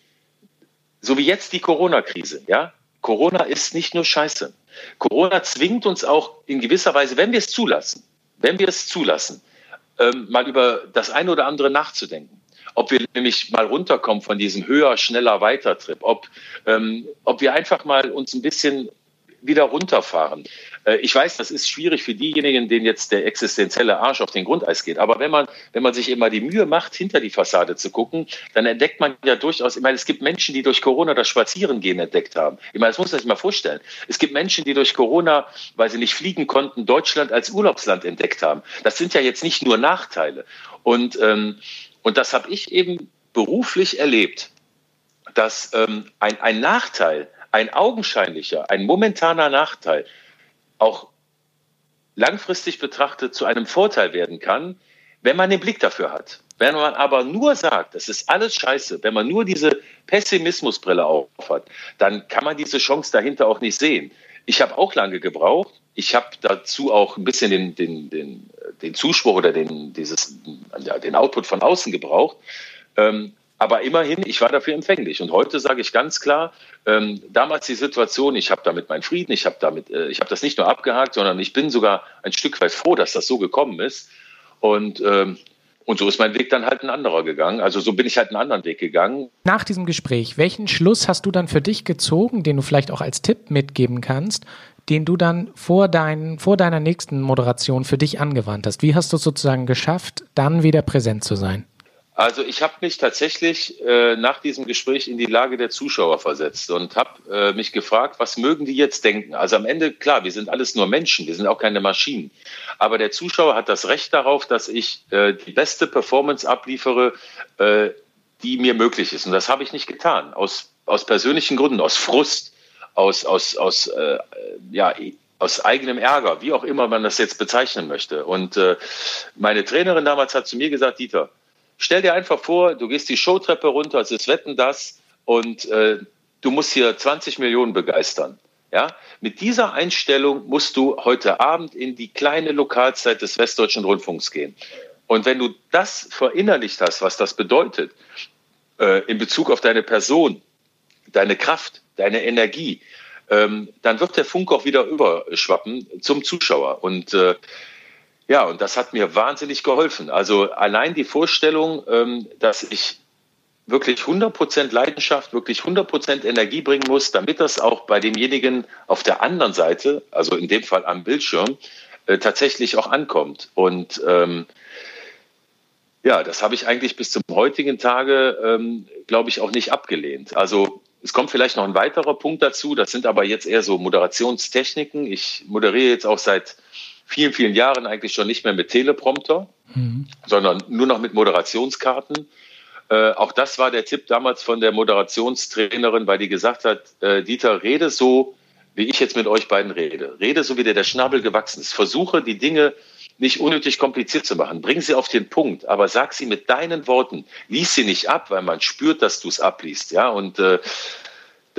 so wie jetzt die Corona-Krise, ja. Corona ist nicht nur Scheiße. Corona zwingt uns auch in gewisser Weise, wenn wir es zulassen, wenn wir es zulassen, ähm, mal über das eine oder andere nachzudenken. Ob wir nämlich mal runterkommen von diesem höher, schneller, weiter Trip, ob, ähm, ob wir einfach mal uns ein bisschen wieder runterfahren. Äh, ich weiß, das ist schwierig für diejenigen, denen jetzt der existenzielle Arsch auf den Grundeis geht. Aber wenn man, wenn man sich immer die Mühe macht, hinter die Fassade zu gucken, dann entdeckt man ja durchaus, ich meine, es gibt Menschen, die durch Corona das Spazierengehen entdeckt haben. Ich meine, das muss man sich mal vorstellen. Es gibt Menschen, die durch Corona, weil sie nicht fliegen konnten, Deutschland als Urlaubsland entdeckt haben. Das sind ja jetzt nicht nur Nachteile. Und, ähm, und das habe ich eben beruflich erlebt, dass ähm, ein, ein Nachteil, ein augenscheinlicher, ein momentaner Nachteil auch langfristig betrachtet zu einem Vorteil werden kann, wenn man den Blick dafür hat. Wenn man aber nur sagt, das ist alles scheiße, wenn man nur diese Pessimismusbrille aufhat, dann kann man diese Chance dahinter auch nicht sehen. Ich habe auch lange gebraucht. Ich habe dazu auch ein bisschen den, den, den, den Zuspruch oder den, dieses, ja, den Output von außen gebraucht. Ähm, aber immerhin, ich war dafür empfänglich. Und heute sage ich ganz klar, ähm, damals die Situation, ich habe damit meinen Frieden, ich habe damit, äh, ich habe das nicht nur abgehakt, sondern ich bin sogar ein Stück weit froh, dass das so gekommen ist. Und ähm, Und so ist mein Weg dann halt ein anderer gegangen. Also so bin ich halt einen anderen Weg gegangen. Nach diesem Gespräch, welchen Schluss hast du dann für dich gezogen, den du vielleicht auch als Tipp mitgeben kannst, den du dann vor, dein, vor deiner nächsten Moderation für dich angewandt hast? Wie hast du es sozusagen geschafft, dann wieder präsent zu sein? Also ich habe mich tatsächlich äh, nach diesem Gespräch in die Lage der Zuschauer versetzt und habe äh, mich gefragt, was mögen die jetzt denken? Also am Ende, klar, wir sind alles nur Menschen, wir sind auch keine Maschinen. Aber der Zuschauer hat das Recht darauf, dass ich äh, die beste Performance abliefere, äh, die mir möglich ist. Und das habe ich nicht getan, aus, aus persönlichen Gründen, aus Frust, aus, aus, aus, äh, ja, aus eigenem Ärger, wie auch immer man das jetzt bezeichnen möchte. Und äh, meine Trainerin damals hat zu mir gesagt, Dieter, Stell dir einfach vor, du gehst die Showtreppe runter, es ist Wetten das und äh, du musst hier 20 Millionen begeistern. Ja, mit dieser Einstellung musst du heute Abend in die kleine Lokalzeit des Westdeutschen Rundfunks gehen. Und wenn du das verinnerlicht hast, was das bedeutet, äh, in Bezug auf deine Person, deine Kraft, deine Energie, ähm, dann wird der Funk auch wieder überschwappen zum Zuschauer. Und äh, ja, und das hat mir wahnsinnig geholfen. Also allein die Vorstellung, ähm, dass ich wirklich 100% Leidenschaft, wirklich 100% Energie bringen muss, damit das auch bei demjenigen auf der anderen Seite, also in dem Fall am Bildschirm, äh, tatsächlich auch ankommt. Und ähm, ja, das habe ich eigentlich bis zum heutigen Tage, ähm, glaube ich, auch nicht abgelehnt. Also es kommt vielleicht noch ein weiterer Punkt dazu, das sind aber jetzt eher so Moderationstechniken. Ich moderiere jetzt auch seit vielen, vielen Jahren eigentlich schon nicht mehr mit Teleprompter, mhm. sondern nur noch mit Moderationskarten. Äh, auch das war der Tipp damals von der Moderationstrainerin, weil die gesagt hat, äh, Dieter, rede so, wie ich jetzt mit euch beiden rede. Rede so, wie dir der Schnabel gewachsen ist. Versuche die Dinge nicht unnötig kompliziert zu machen. Bring sie auf den Punkt, aber sag sie mit deinen Worten. Lies sie nicht ab, weil man spürt, dass du es abliest. Ja, und äh,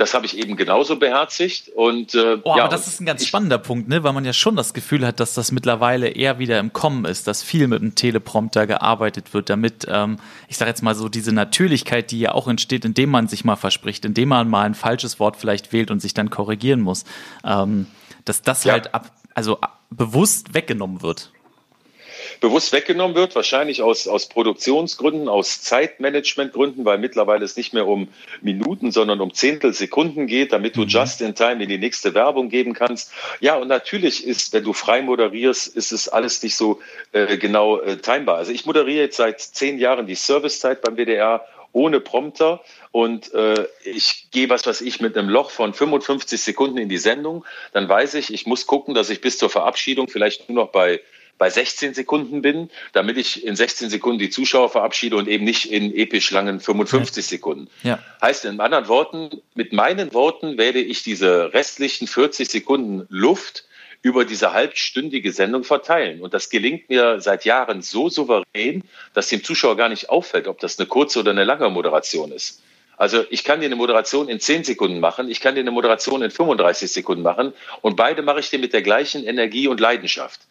das habe ich eben genauso beherzigt. Und, äh, oh, ja, aber das ist ein ganz spannender Punkt, ne? weil man ja schon das Gefühl hat, dass das mittlerweile eher wieder im Kommen ist, dass viel mit dem Teleprompter gearbeitet wird, damit, ähm, ich sage jetzt mal so, diese Natürlichkeit, die ja auch entsteht, indem man sich mal verspricht, indem man mal ein falsches Wort vielleicht wählt und sich dann korrigieren muss, ähm, dass das ja. halt ab, also bewusst weggenommen wird bewusst weggenommen wird, wahrscheinlich aus, aus Produktionsgründen, aus Zeitmanagementgründen, weil mittlerweile es nicht mehr um Minuten, sondern um Zehntelsekunden geht, damit du mhm. just in time in die nächste Werbung geben kannst. Ja, und natürlich ist, wenn du frei moderierst, ist es alles nicht so äh, genau äh, timebar. Also ich moderiere jetzt seit zehn Jahren die Servicezeit beim WDR ohne Prompter und äh, ich gehe was weiß ich mit einem Loch von 55 Sekunden in die Sendung, dann weiß ich, ich muss gucken, dass ich bis zur Verabschiedung vielleicht nur noch bei bei 16 Sekunden bin, damit ich in 16 Sekunden die Zuschauer verabschiede und eben nicht in episch langen 55 Sekunden. Ja. Heißt in anderen Worten, mit meinen Worten werde ich diese restlichen 40 Sekunden Luft über diese halbstündige Sendung verteilen. Und das gelingt mir seit Jahren so souverän, dass dem Zuschauer gar nicht auffällt, ob das eine kurze oder eine lange Moderation ist. Also ich kann dir eine Moderation in 10 Sekunden machen, ich kann dir eine Moderation in 35 Sekunden machen und beide mache ich dir mit der gleichen Energie und Leidenschaft.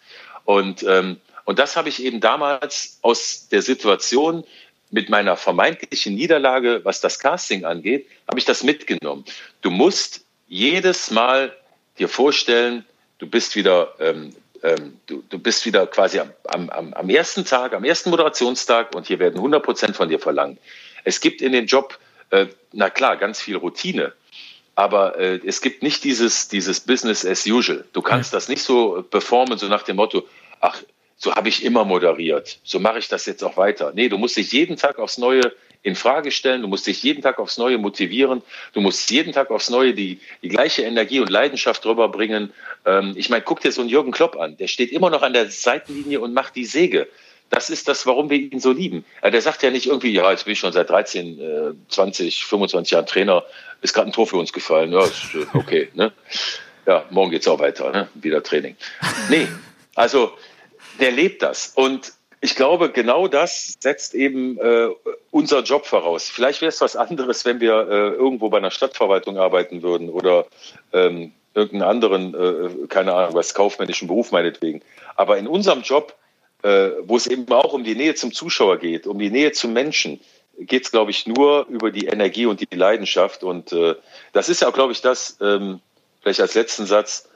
Und, ähm, und das habe ich eben damals aus der Situation mit meiner vermeintlichen Niederlage, was das Casting angeht, habe ich das mitgenommen. Du musst jedes Mal dir vorstellen, du bist wieder, ähm, ähm, du, du bist wieder quasi am, am, am ersten Tag, am ersten Moderationstag und hier werden 100 Prozent von dir verlangt. Es gibt in dem Job, äh, na klar, ganz viel Routine. Aber äh, es gibt nicht dieses, dieses Business as usual. Du kannst das nicht so performen, so nach dem Motto, ach, so habe ich immer moderiert, so mache ich das jetzt auch weiter. Nee, du musst dich jeden Tag aufs Neue in Frage stellen, du musst dich jeden Tag aufs Neue motivieren, du musst jeden Tag aufs Neue die, die gleiche Energie und Leidenschaft drüber bringen. Ähm, ich meine, guck dir so einen Jürgen Klopp an, der steht immer noch an der Seitenlinie und macht die Säge. Das ist das, warum wir ihn so lieben. Der sagt ja nicht irgendwie, ja, jetzt bin ich schon seit 13, äh, 20, 25 Jahren Trainer, ist gerade ein Tor für uns gefallen. Ja, ist äh, okay. ne? Ja, morgen geht's auch weiter, ne? wieder Training. Nee, also der lebt das. Und ich glaube, genau das setzt eben äh, unser Job voraus. Vielleicht wäre es was anderes, wenn wir äh, irgendwo bei einer Stadtverwaltung arbeiten würden oder ähm, irgendeinen anderen, äh, keine Ahnung, was kaufmännischen Beruf meinetwegen. Aber in unserem Job äh, wo es eben auch um die Nähe zum Zuschauer geht, um die Nähe zum Menschen, geht es, glaube ich, nur über die Energie und die Leidenschaft. Und äh, das ist ja auch, glaube ich, das, ähm, vielleicht als letzten Satz,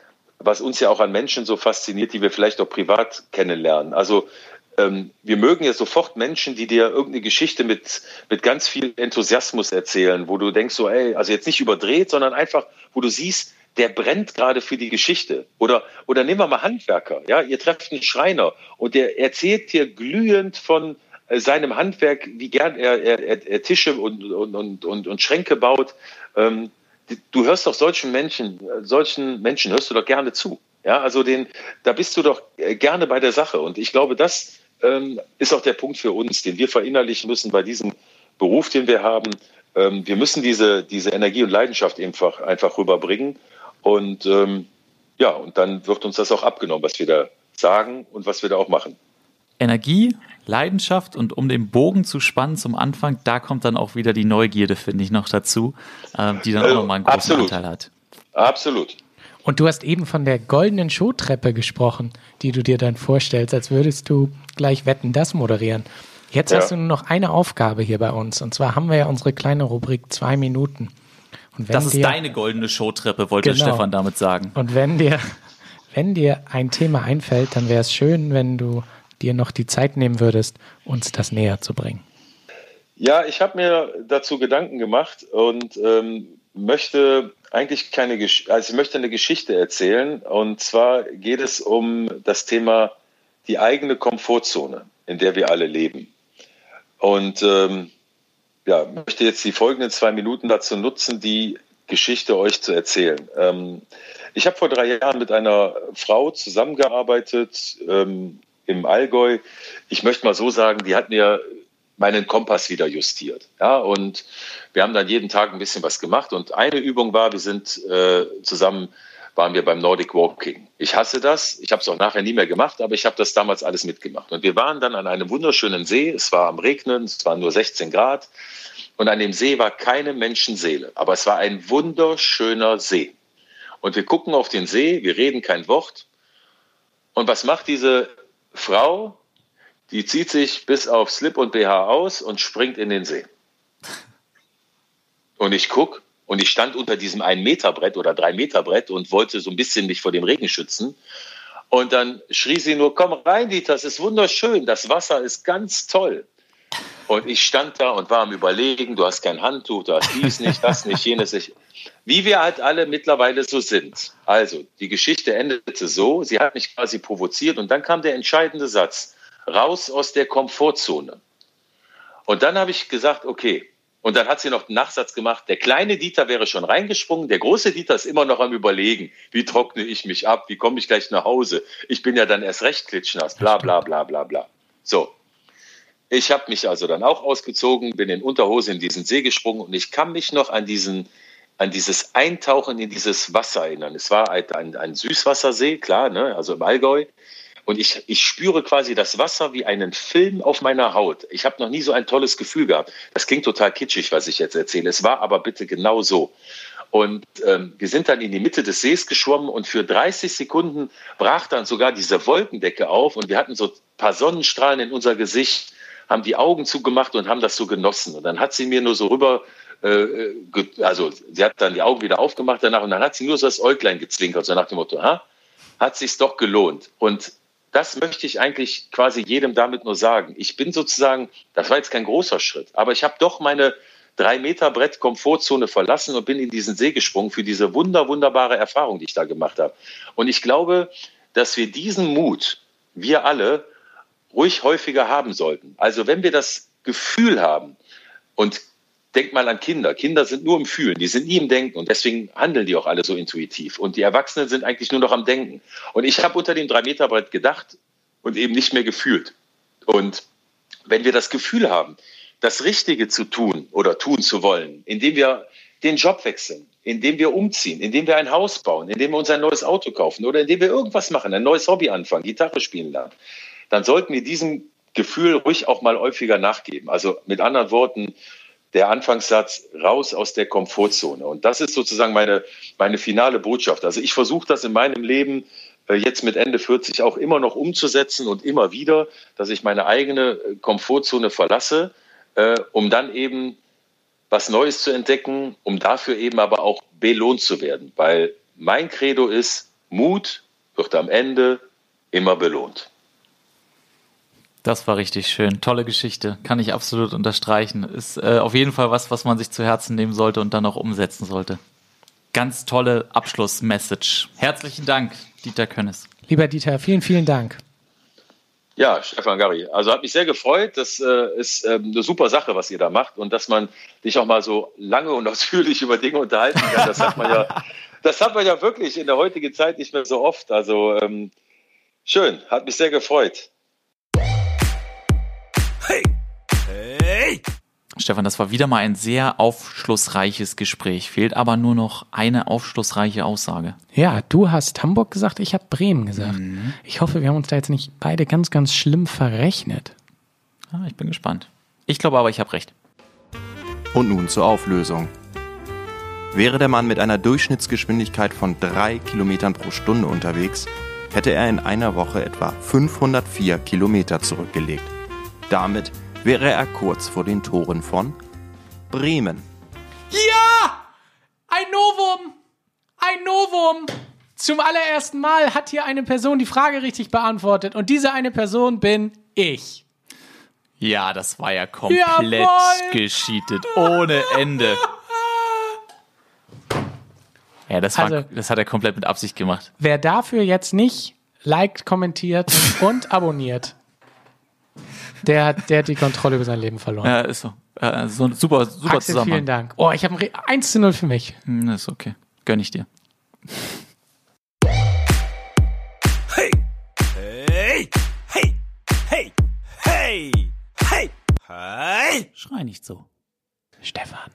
was uns ja auch an Menschen so fasziniert, die wir vielleicht auch privat kennenlernen. Also ähm, wir mögen ja sofort Menschen, die dir irgendeine Geschichte mit, mit ganz viel Enthusiasmus erzählen, wo du denkst so, ey, also jetzt nicht überdreht, sondern einfach, wo du siehst, der brennt gerade für die Geschichte. Oder, oder nehmen wir mal Handwerker, ja, ihr trefft einen Schreiner und der erzählt dir glühend von äh, seinem Handwerk, wie gern er, er, er Tische und, und, und, und Schränke baut. Ähm, du hörst doch solchen Menschen, solchen Menschen hörst du doch gerne zu. Ja, also den, da bist du doch äh, gerne bei der Sache. Und ich glaube, das ähm, ist auch der Punkt für uns, den wir verinnerlichen müssen bei diesem Beruf, den wir haben. Ähm, wir müssen diese, diese Energie und Leidenschaft einfach, einfach rüberbringen. Und ähm, ja, und dann wird uns das auch abgenommen, was wir da sagen und was wir da auch machen. Energie, Leidenschaft und um den Bogen zu spannen zum Anfang, da kommt dann auch wieder die Neugierde, finde ich, noch dazu, äh, die dann auch nochmal einen großen Absolut. Anteil hat. Absolut. Und du hast eben von der goldenen Showtreppe gesprochen, die du dir dann vorstellst, als würdest du gleich Wetten, das moderieren. Jetzt Ja. hast du nur noch eine Aufgabe hier bei uns. Und zwar haben wir ja unsere kleine Rubrik zwei Minuten. Und wenn Das ist dir, deine goldene Showtreppe, wollte Genau. Stefan damit sagen. Und wenn dir, wenn dir ein Thema einfällt, dann wäre es schön, wenn du dir noch die Zeit nehmen würdest, uns das näher zu bringen. Ja, ich habe mir dazu Gedanken gemacht und ähm, möchte eigentlich keine, Gesch also ich möchte eine Geschichte erzählen. Und zwar geht es um das Thema die eigene Komfortzone, in der wir alle leben. Und ähm, ja, möchte jetzt die folgenden zwei Minuten dazu nutzen, die Geschichte euch zu erzählen. Ähm, ich habe vor drei Jahren mit einer Frau zusammengearbeitet ähm, im Allgäu. Ich möchte mal so sagen, die hat mir meinen Kompass wieder justiert. Ja, und wir haben dann jeden Tag ein bisschen was gemacht. Und eine Übung war, wir sind äh, zusammen, waren wir beim Nordic Walking. Ich hasse das. Ich habe es auch nachher nie mehr gemacht, aber ich habe das damals alles mitgemacht. Und wir waren dann an einem wunderschönen See. Es war am Regnen, es waren nur 16 Grad. Und an dem See war keine Menschenseele. Aber es war ein wunderschöner See. Und wir gucken auf den See, wir reden kein Wort. Und was macht diese Frau? Die zieht sich bis auf Slip und BH aus und springt in den See. Und ich guck und ich stand unter diesem 1 Meter Brett oder 3 Meter Brett und wollte so ein bisschen mich vor dem Regen schützen. Und dann schrie sie nur, komm rein, Dieter, es ist wunderschön, das Wasser ist ganz toll. Und ich stand da und war am Überlegen, du hast kein Handtuch, du hast dies nicht, das nicht, jenes nicht. Wie wir halt alle mittlerweile so sind. Also, die Geschichte endete so, sie hat mich quasi provoziert und dann kam der entscheidende Satz, raus aus der Komfortzone. Und dann habe ich gesagt, okay. Und dann hat sie noch einen Nachsatz gemacht, der kleine Dieter wäre schon reingesprungen, der große Dieter ist immer noch am Überlegen, wie trockne ich mich ab, wie komme ich gleich nach Hause. Ich bin ja dann erst recht klitschnass, bla bla bla bla bla. So, ich habe mich also dann auch ausgezogen, bin in Unterhose in diesen See gesprungen und ich kann mich noch an diesen an dieses Eintauchen in dieses Wasser erinnern. Es war ein, ein, ein Süßwassersee, klar, ne? also im Allgäu. Und ich, ich spüre quasi das Wasser wie einen Film auf meiner Haut. Ich habe noch nie so ein tolles Gefühl gehabt. Das klingt total kitschig, was ich jetzt erzähle. Es war aber bitte genau so. Und ähm, wir sind dann in die Mitte des Sees geschwommen und für 30 Sekunden brach dann sogar diese Wolkendecke auf und wir hatten so ein paar Sonnenstrahlen in unser Gesicht, haben die Augen zugemacht und haben das so genossen. Und dann hat sie mir nur so rüber, äh, also sie hat dann die Augen wieder aufgemacht danach und dann hat sie nur so das Äuglein gezwinkert, so nach dem Motto, ha, hat sich's doch gelohnt. Und das möchte ich eigentlich quasi jedem damit nur sagen. Ich bin sozusagen, das war jetzt kein großer Schritt, aber ich habe doch meine drei Meter Brett Komfortzone verlassen und bin in diesen See gesprungen für diese wunder, wunderbare Erfahrung, die ich da gemacht habe. Und ich glaube, dass wir diesen Mut, wir alle, ruhig häufiger haben sollten. Also wenn wir das Gefühl haben und denk mal an Kinder. Kinder sind nur im Fühlen, die sind nie im Denken und deswegen handeln die auch alle so intuitiv. Und die Erwachsenen sind eigentlich nur noch am Denken. Und ich habe unter dem Drei-Meter-Brett gedacht und eben nicht mehr gefühlt. Und wenn wir das Gefühl haben, das Richtige zu tun oder tun zu wollen, indem wir den Job wechseln, indem wir umziehen, indem wir ein Haus bauen, indem wir uns ein neues Auto kaufen oder indem wir irgendwas machen, ein neues Hobby anfangen, Gitarre spielen lernen, dann sollten wir diesem Gefühl ruhig auch mal häufiger nachgeben. Also mit anderen Worten, der Anfangssatz raus aus der Komfortzone. Und das ist sozusagen meine, meine finale Botschaft. Also ich versuche das in meinem Leben äh, jetzt mit Ende 40 auch immer noch umzusetzen und immer wieder, dass ich meine eigene äh, Komfortzone verlasse, äh, um dann eben was Neues zu entdecken, um dafür eben aber auch belohnt zu werden. Weil mein Credo ist, Mut wird am Ende immer belohnt. Das war richtig schön. Tolle Geschichte. Kann ich absolut unterstreichen. Ist äh, auf jeden Fall was, was man sich zu Herzen nehmen sollte und dann auch umsetzen sollte. Ganz tolle Abschlussmessage. Herzlichen Dank, Dieter Könnes. Lieber Dieter, vielen, vielen Dank. Ja, Stefan Gary. Also hat mich sehr gefreut. Das äh, ist ähm, eine super Sache, was ihr da macht und dass man sich auch mal so lange und *laughs* ausführlich über Dinge unterhalten kann. Das hat man ja, das hat man ja wirklich in der heutigen Zeit nicht mehr so oft. Also ähm, schön, hat mich sehr gefreut. Hey! Stefan, das war wieder mal ein sehr aufschlussreiches Gespräch. Fehlt aber nur noch eine aufschlussreiche Aussage. Ja, du hast Hamburg gesagt, ich habe Bremen gesagt. Ich hoffe, wir haben uns da jetzt nicht beide ganz, ganz schlimm verrechnet. Ah, ich bin gespannt. Ich glaube aber, ich habe recht. Und nun zur Auflösung. Wäre der Mann mit einer Durchschnittsgeschwindigkeit von 3 Kilometern pro Stunde unterwegs, hätte er in einer Woche etwa 504 Kilometer zurückgelegt. Damit wäre er kurz vor den Toren von Bremen. Ja! Ein Novum! Ein Novum! Zum allerersten Mal hat hier eine Person die Frage richtig beantwortet und diese eine Person bin ich. Ja, das war ja komplett Jawohl! gescheatet. Ohne Ende. Ja, das, war, Also- das hat er komplett mit Absicht gemacht. Wer dafür jetzt nicht liked, kommentiert und abonniert, der, hat- der hat die Kontrolle über sein Leben verloren. Ja, ist so. Äh, so ein super, super Axel, Zusammenhang. vielen Dank. Oh, ich habe ein Re 1 zu 0 für mich. Hm, Ist okay. Gönn ich dir. Hey! Hey! Hey! Hey! Hey! Hey! Hey! Schrei nicht so. Stefan,